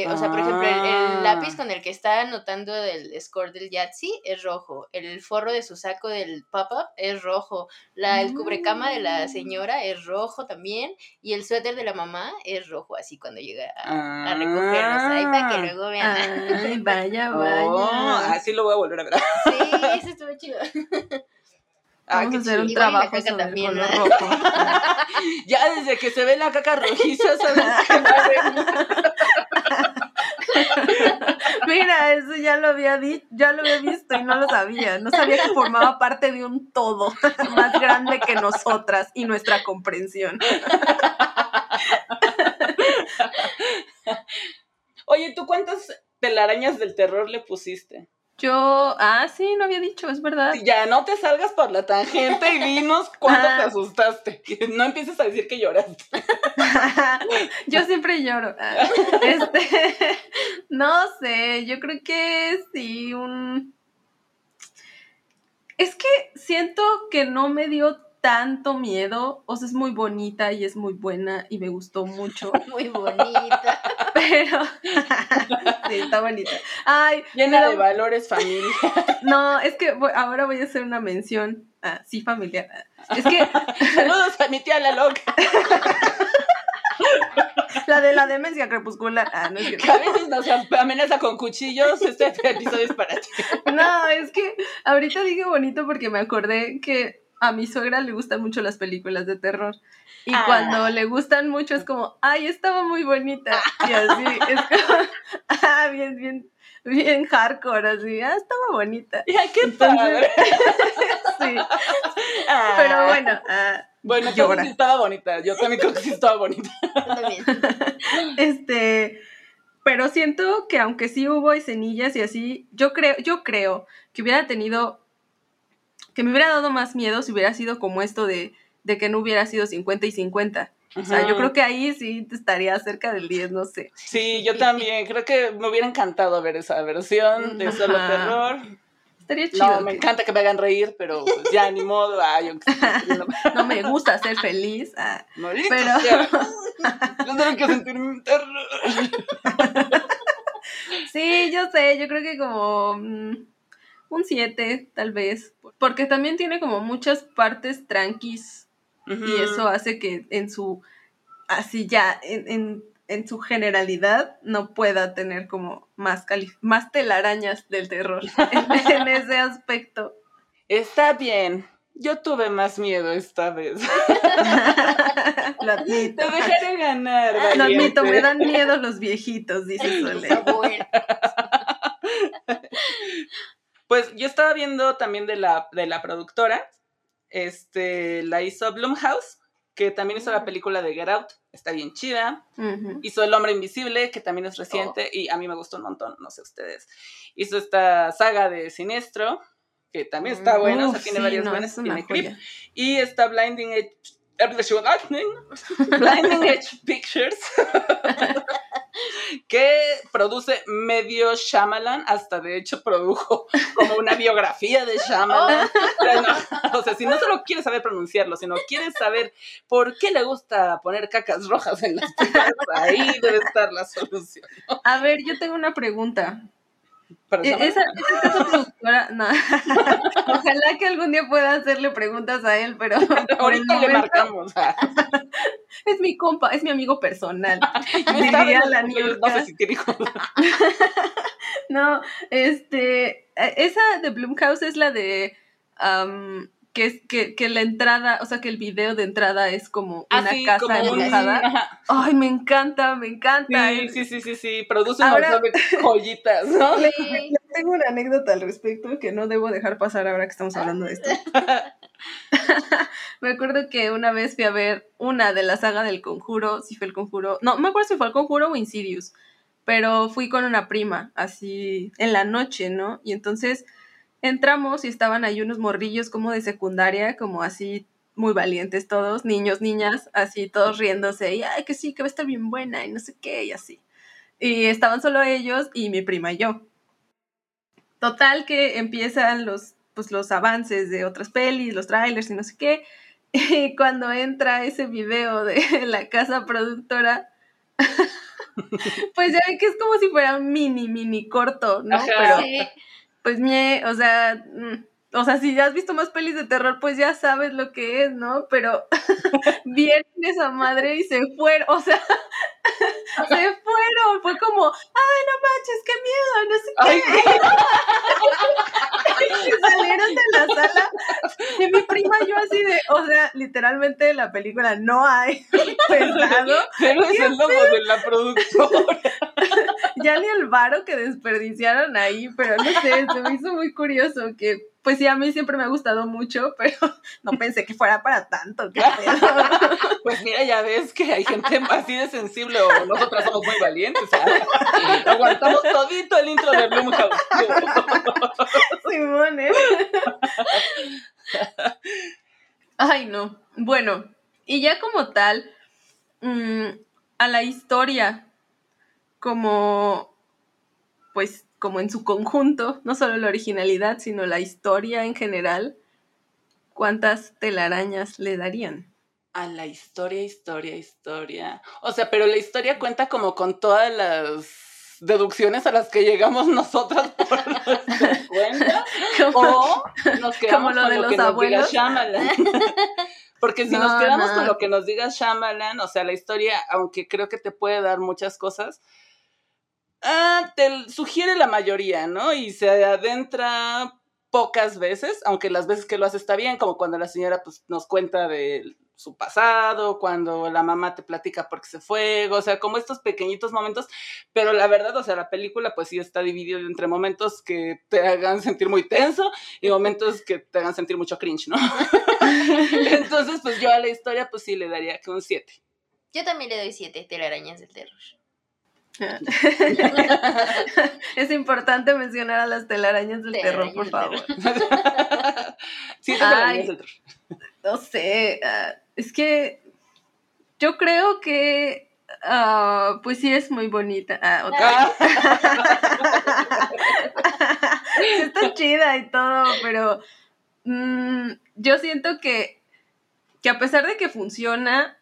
O sea, por ejemplo, el, Ah. el lápiz con el que está anotando el score del Yahtzee es rojo. El forro de su saco del pop-up es rojo. La, el cubrecama de la señora es rojo también. Y el suéter de la mamá es rojo, así cuando llega a, a Ah. recogerlos. Ahí para que luego vean. Ay, vaya, Oh, vaya. así lo voy a volver a ver. Sí, eso estuvo chido. Ah, Vamos qué a hacer un trabajo el también, color ¿no? rojo. Ya desde que se ve la caca rojiza, sabes que. Mira, eso ya lo había di- ya lo había visto y no lo sabía. No sabía que formaba parte de un todo más grande que nosotras y nuestra comprensión. Oye, ¿tú cuántas telarañas del terror le pusiste? Yo, ah, sí, no había dicho, es verdad. Ya no te salgas por la tangente y dinos cuánto te Ah. asustaste. No empieces a decir que lloraste. Yo siempre lloro. Este, no sé, yo creo que sí, un... Es que siento que no me dio tanto miedo, o sea, es muy bonita y es muy buena y me gustó mucho, Muy bonita. pero... sí, está bonita. Ay, Llena de valores, familia. No, es que voy- ahora voy a hacer una mención, ah, sí, familiar. Es que Saludos a mi tía la loca. La de la demencia crepuscular, ah, no es. Que a veces nos amenaza con cuchillos. Este episodio es para ti. No, es que ahorita dije bonito porque me acordé que a mi suegra le gustan mucho las películas de terror. Y Ah. cuando le gustan mucho es como, ay, estaba muy bonita. Y así, es como, ah, bien, bien. Bien hardcore, así, ah, estaba bonita. ¡Ay, qué padre! sí. Ah. Pero bueno, ah, Bueno, entonces llora. sí estaba bonita. Yo también creo que sí estaba bonita. También. Este, pero siento que aunque sí hubo escenillas y así, yo creo, yo creo que hubiera tenido, que me hubiera dado más miedo si hubiera sido como esto de, de que no hubiera sido 50 y 50. O sea, yo creo que ahí sí estaría cerca del 10, no sé. Sí, yo también. Creo que me hubiera encantado ver esa versión de solo terror. Estaría chido. No, me encanta que me hagan reír, pero pues ya ni modo. Ay, aunque no, me gusta ser feliz. ah, Pero- sea. Yo tengo que sentir mi terror. Sí, yo sé, yo creo que como mm, un 7, tal vez. Porque también tiene como muchas partes tranquis y eso hace que en su, así ya, en, en, en su generalidad no pueda tener como más, cali- más telarañas del terror en, en ese aspecto. Está bien. Yo tuve más miedo esta vez. Lo admito. Te dejaré ganar. Lo admito, me dan miedo los viejitos, dice Sole. Pues yo estaba viendo también de la, de la productora. Este, la hizo Blumhouse, que también hizo la película de Get Out. Está bien chida. Hizo El Hombre Invisible, que también es reciente y a mí me gustó un montón, no sé ustedes. Hizo esta saga de Sinestro, que también está buena, o sea, tiene sí, varias no, buenas. tiene Creep. Y está Blinding Edge. Blinding Edge Pictures, que produce medio Shyamalan, hasta de hecho produjo como una biografía de Shyamalan. No, o sea, si no solo quieres saber pronunciarlo, sino quieres saber por qué le gusta poner cacas rojas en las películas, ahí debe estar la solución. A ver, yo tengo una pregunta. E-. Esa, esa casa productora, no. Ojalá que algún día pueda hacerle preguntas a él, pero Ahorita le marcamos. es mi compa, es mi amigo personal. No Diría la sé si tiene hijos. No, este, eh, esa de Bloomhouse es la de que es que, que la entrada, o sea, que el video de entrada es como una Así casa como embrujada. Ay, me encanta, me encanta. Sí, sí, sí, sí, sí. Produce Ahora- joyitas, ¿no? Tengo una anécdota al respecto que no debo dejar pasar ahora que estamos hablando de esto. me acuerdo que una vez fui a ver una de la saga del conjuro, si fue el conjuro, no, no me acuerdo si fue el conjuro o Insidious, pero fui con una prima, así en la noche, ¿no? Y entonces entramos y estaban ahí unos morrillos como de secundaria, como así muy valientes todos, niños, niñas, así todos riéndose y, ay, que sí, que va a estar bien buena y no sé qué, y así. Y estaban solo ellos y mi prima y yo. Total que empiezan los, pues, los avances de otras pelis, los trailers y no sé qué. Y cuando entra ese video de la casa productora, pues ya ven que es como si fuera un mini, mini corto, ¿no? Ajá. Pero Sí. Pues mie, o sea, mm, o sea, si ya has visto más pelis de terror, pues ya sabes lo que es, ¿no? Pero viene esa madre y se fueron, o sea, se fueron, fue como, ay, no manches, qué miedo, no sé qué. Ay, Y salieron de la sala y mi prima y yo así de, o sea, literalmente en la película no hay pesado, pero es el logo de la productora. ya ni el varo que desperdiciaron ahí, pero no sé, se me hizo muy curioso que, pues sí, a mí siempre me ha gustado mucho, pero no pensé que fuera para tanto. Pues mira, ya ves que hay gente así de sensible o nosotras somos muy valientes. ¿ah? Aguantamos todito el intro de Blumhouse. Simón, ¿eh? Ay, no. Bueno, y ya como tal, mm, a la historia, como, pues, como en su conjunto, no solo la originalidad, sino la historia en general, ¿cuántas telarañas le darían? A la historia, historia, historia. O sea, pero la historia cuenta como con todas las deducciones a las que llegamos nosotras por nuestra cuenta. O nos quedamos lo con de lo los que nos abuelos. diga Shyamalan. Porque si No, nos quedamos no. con lo que nos diga Shyamalan, o sea, la historia, aunque creo que te puede dar muchas cosas, ah, te sugiere la mayoría, ¿no? Y se adentra pocas veces, aunque las veces que lo hace está bien, como cuando la señora pues, nos cuenta de su pasado, cuando la mamá te platica por qué se fue, o sea, como estos pequeñitos momentos, pero la verdad, o sea, la película pues sí está dividida entre momentos que te hagan sentir muy tenso y momentos que te hagan sentir mucho cringe, ¿no? Entonces, pues yo a la historia pues sí le daría que un 7. Yo también le doy 7 telarañas del terror. es importante mencionar a las telarañas del terror, por favor. sí, telarañas del terror. No sé, uh, es que yo creo que uh, pues sí es muy bonita. Ah, otra sí está chida y todo, pero mm, yo siento que, que a pesar de que funciona,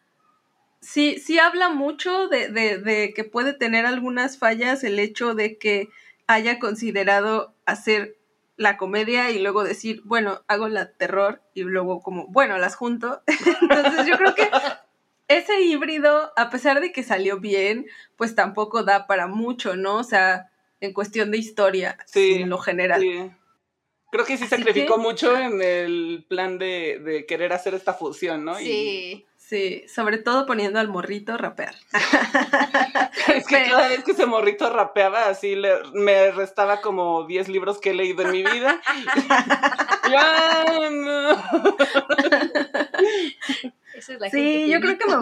sí, sí habla mucho de, de, de, que puede tener algunas fallas el hecho de que haya considerado hacer la comedia y luego decir, bueno, hago la terror y luego como, bueno, las junto. Entonces yo creo que ese híbrido, a pesar de que salió bien, pues tampoco da para mucho, ¿no? O sea, en cuestión de historia, sí, en lo general. Sí. Creo que sí sacrificó mucho en el plan de, de, querer hacer esta fusión, ¿no? Sí. Sí, sobre todo poniendo al morrito rapear. es que cada vez que ese morrito rapeaba, así le, me restaba como 10 libros que he leído en mi vida. ya, no. Esa es la sí, yo creo que me...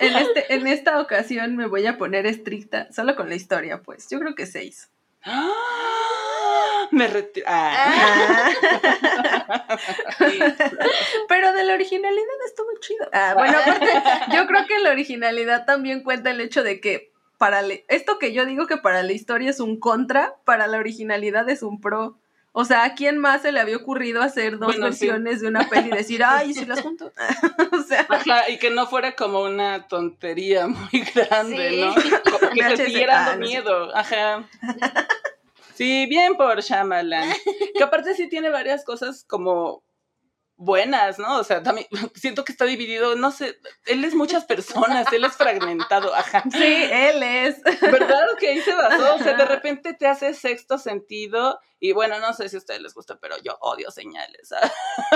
en, este, en esta ocasión me voy a poner estricta, solo con la historia, pues. Yo creo que 6. Me retiro. Ah. Pero de la originalidad estuvo chido. Ah, bueno, aparte, yo creo que la originalidad también cuenta el hecho de que para esto que yo digo que para la historia es un contra, para la originalidad es un pro. O sea, ¿a quién más se le había ocurrido hacer dos versiones de una peli y decir, ay, si las junto? o sea. y que no fuera como una tontería muy grande, ¿no? que te siguiera dando ah, miedo. Ajá. Sí, bien por Shyamalan. Que aparte sí tiene varias cosas como buenas, ¿no? O sea, también siento que está dividido, no sé, él es muchas personas, él es fragmentado, ajá. Sí, él es. ¿Verdad? Que ahí se basó, o sea, de repente te hace sexto sentido y bueno, no sé si a ustedes les gusta, pero yo odio señales.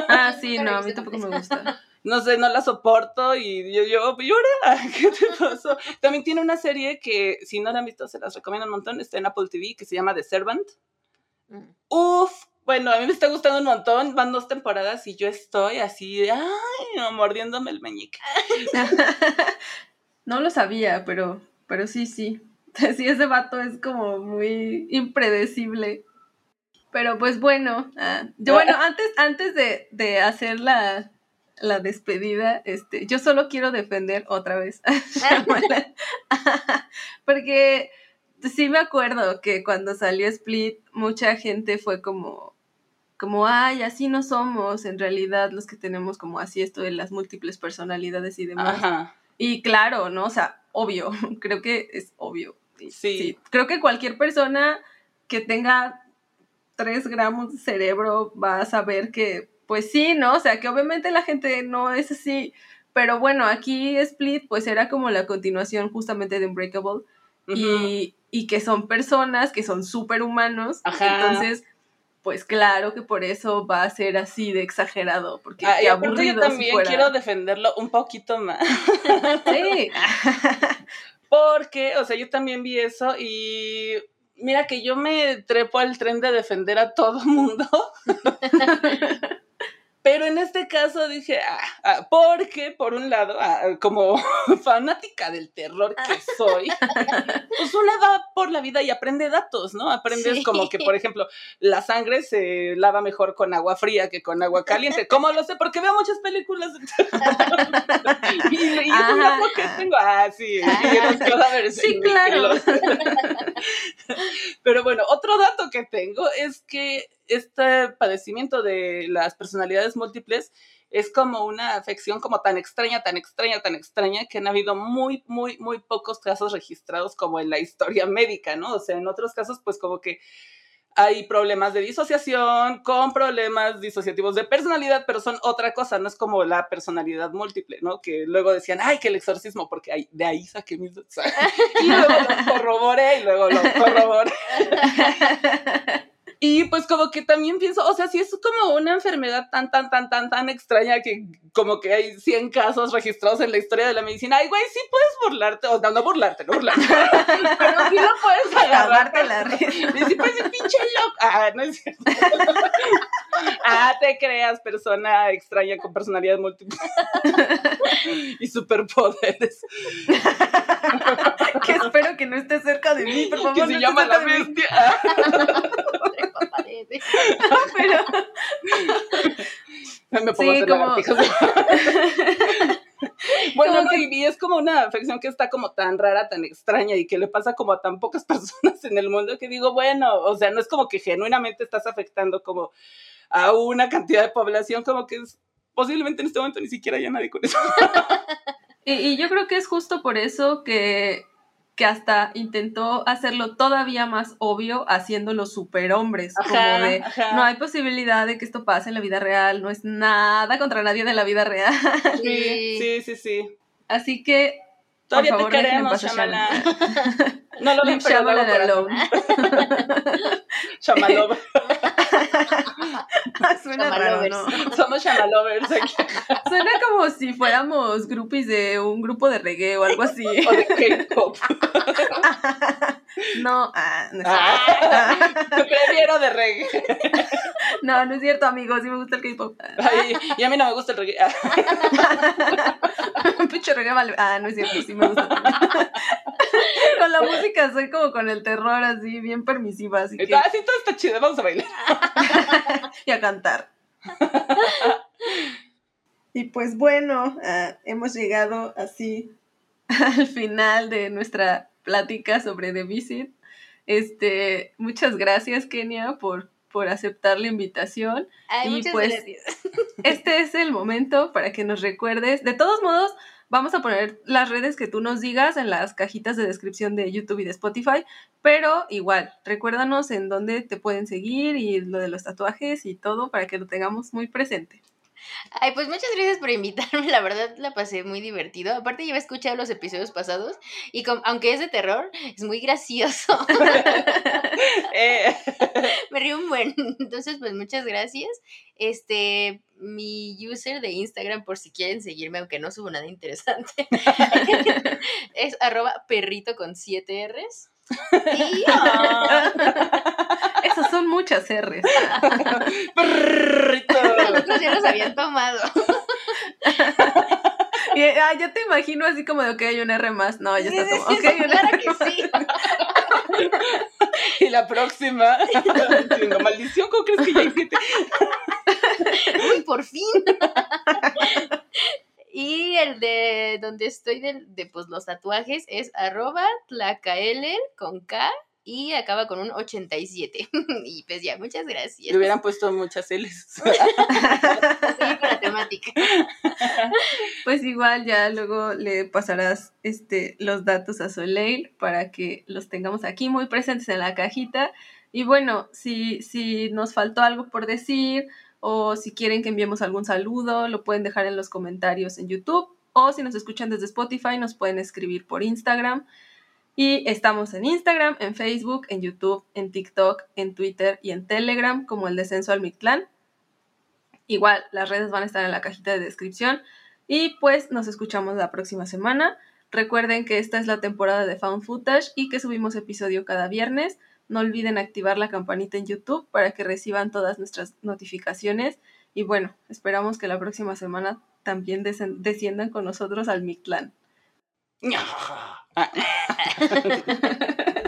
Ah, sí, no, a mí tampoco me gusta. No sé, no la soporto y yo, yo, llora, ¿qué te pasó? También tiene una serie que, si no la han visto, se las recomiendo un montón, está en Apple TV, que se llama The Servant. Mm. Uf, bueno, a mí me está gustando un montón, van dos temporadas y yo estoy así, ay, mordiéndome el meñique. no lo sabía, pero, pero sí, sí. Sí, ese vato es como muy impredecible. Pero pues bueno, ah, yo bueno, antes, antes de, de hacer la, la despedida, este, yo solo quiero defender otra vez. Porque sí me acuerdo que cuando salió Split, mucha gente fue como, como, ay, así no somos en realidad los que tenemos como así esto de las múltiples personalidades y demás. Y claro, ¿no? O sea, obvio, creo que es obvio. Sí. Creo que cualquier persona que tenga tres gramos de cerebro va a saber que, pues sí, ¿no? O sea, que obviamente la gente no es así. Pero bueno, aquí Split, pues era como la continuación justamente de Unbreakable. y, y, que son personas que son súper humanos. Entonces pues claro que por eso va a ser así de exagerado, porque ah, aburrido yo también quiero defenderlo un poquito más. sí. porque, o sea, yo también vi eso y mira que yo me trepo al tren de defender a todo mundo. Pero en este caso dije, ah, ah, porque por un lado, ah, como fanática del terror que soy, pues una va por la vida y aprende datos, ¿no? Aprendes como que, por ejemplo, la sangre se lava mejor con agua fría que con agua caliente. ¿Cómo lo sé? Porque veo muchas películas. y, y es un dato que tengo. Ah, sí, Sí, claro. Pero bueno, otro dato que tengo es que este padecimiento de las personalidades múltiples es como una afección como tan extraña, tan extraña, tan extraña, que han habido muy, muy, muy pocos casos registrados como en la historia médica, ¿no? O sea, en otros casos, pues como que hay problemas de disociación con problemas disociativos de personalidad, pero son otra cosa, no es como la personalidad múltiple, ¿no? Que luego decían, ay, que el exorcismo, porque de ahí saqué mis... y luego lo corroboré y luego lo corroboré. Y pues como que también pienso, o sea, si es como una enfermedad tan, tan, tan, tan, tan extraña que como que hay 100 casos registrados en la historia de la medicina, ay, güey, sí puedes burlarte, o no, no burlarte, no burlarte, pero sí lo puedes agarrarte la risa. Y sí decir, pinche loco. Ah, no es cierto. ah, te creas, persona extraña con personalidad múltiple y superpoderes. que espero que no esté cerca de mí, por favor. Que se llama la de bestia. Pero, Me pongo Sí, a hacer como-. Bueno, no, y y es como una afección que está como tan rara, tan extraña y que le pasa como a tan pocas personas en el mundo que digo, bueno, o sea, no es como que genuinamente estás afectando como a una cantidad de población, como que es, posiblemente en este momento ni siquiera haya nadie con eso. y, y yo creo que es justo por eso que, que hasta intentó hacerlo todavía más obvio haciendo superhombres, como de ajá. no hay posibilidad de que esto pase en la vida real, no es nada contra nadie de la vida real. Sí, sí, sí, sí. Así que Todavía favor, te queremos, Shyamalan. No lo ven, pero alone. Shyamalover. Suena raro, ¿no? Somos Shamalovers aquí. Suena como si fuéramos groupies de un grupo de reggae o algo así. O de K-pop. No, ah, no, Ah, prefiero de reggae. no, no es cierto, amigos, sí me gusta el K-pop. Y a mí no me gusta el reggae. Ah, pinche reggae vale. Ah, no es cierto, sí me gusta. con la música soy como con el terror así, bien permisiva, así que... sí, todo está chido, vamos a bailar. y a cantar. y pues bueno, ah, hemos llegado así al final de nuestra plática sobre The Visit. Este, muchas gracias, Kenia, por, por aceptar la invitación. Ay, Y muchas pues- gracias. Este es el momento para que nos recuerdes. De todos modos, vamos a poner las redes que tú nos digas en las cajitas de descripción de YouTube y de Spotify, pero igual, recuérdanos en dónde te pueden seguir y lo de los tatuajes y todo para que lo tengamos muy presente. Ay, pues muchas gracias por invitarme, la verdad la pasé muy divertido. Aparte ya he escuchado los episodios pasados y com- aunque es de terror, es muy gracioso. Eh, Me río un buen. Entonces, pues muchas gracias. Este, mi user de Instagram, por si quieren seguirme, aunque no subo nada interesante, es arroba perrito con 7 R's. Y ah, Esas son muchas R's. perrito. ya los habían tomado. Y, ah, ya te imagino así como de, ok, hay un R más. No, ya está como, ok, hay un claro R. que sí. Y la próxima, maldición, ¿cómo crees que ya hay siete? Uy, por fin. Y el de donde estoy de, de, pues los tatuajes es arroba tlacaelel con K y acaba con un 87. Y pues ya, muchas gracias. Le hubieran puesto muchas L's. Con la temática. Pues igual ya luego le pasarás este, los datos a Soleil para que los tengamos aquí muy presentes en la cajita. Y bueno, si, si nos faltó algo por decir o si quieren que enviemos algún saludo, lo pueden dejar en los comentarios en YouTube o si nos escuchan desde Spotify, nos pueden escribir por Instagram. Y estamos en Instagram, en Facebook, en YouTube, en TikTok, en Twitter y en Telegram como el Descenso al Mictlán. Igual, las redes van a estar en la cajita de descripción. Y pues nos escuchamos la próxima semana. Recuerden que esta es la temporada de Found Footage y que subimos episodio cada viernes. No olviden activar la campanita en YouTube para que reciban todas nuestras notificaciones. Y bueno, esperamos que la próxima semana también desciendan con nosotros al Mictlán. Ah.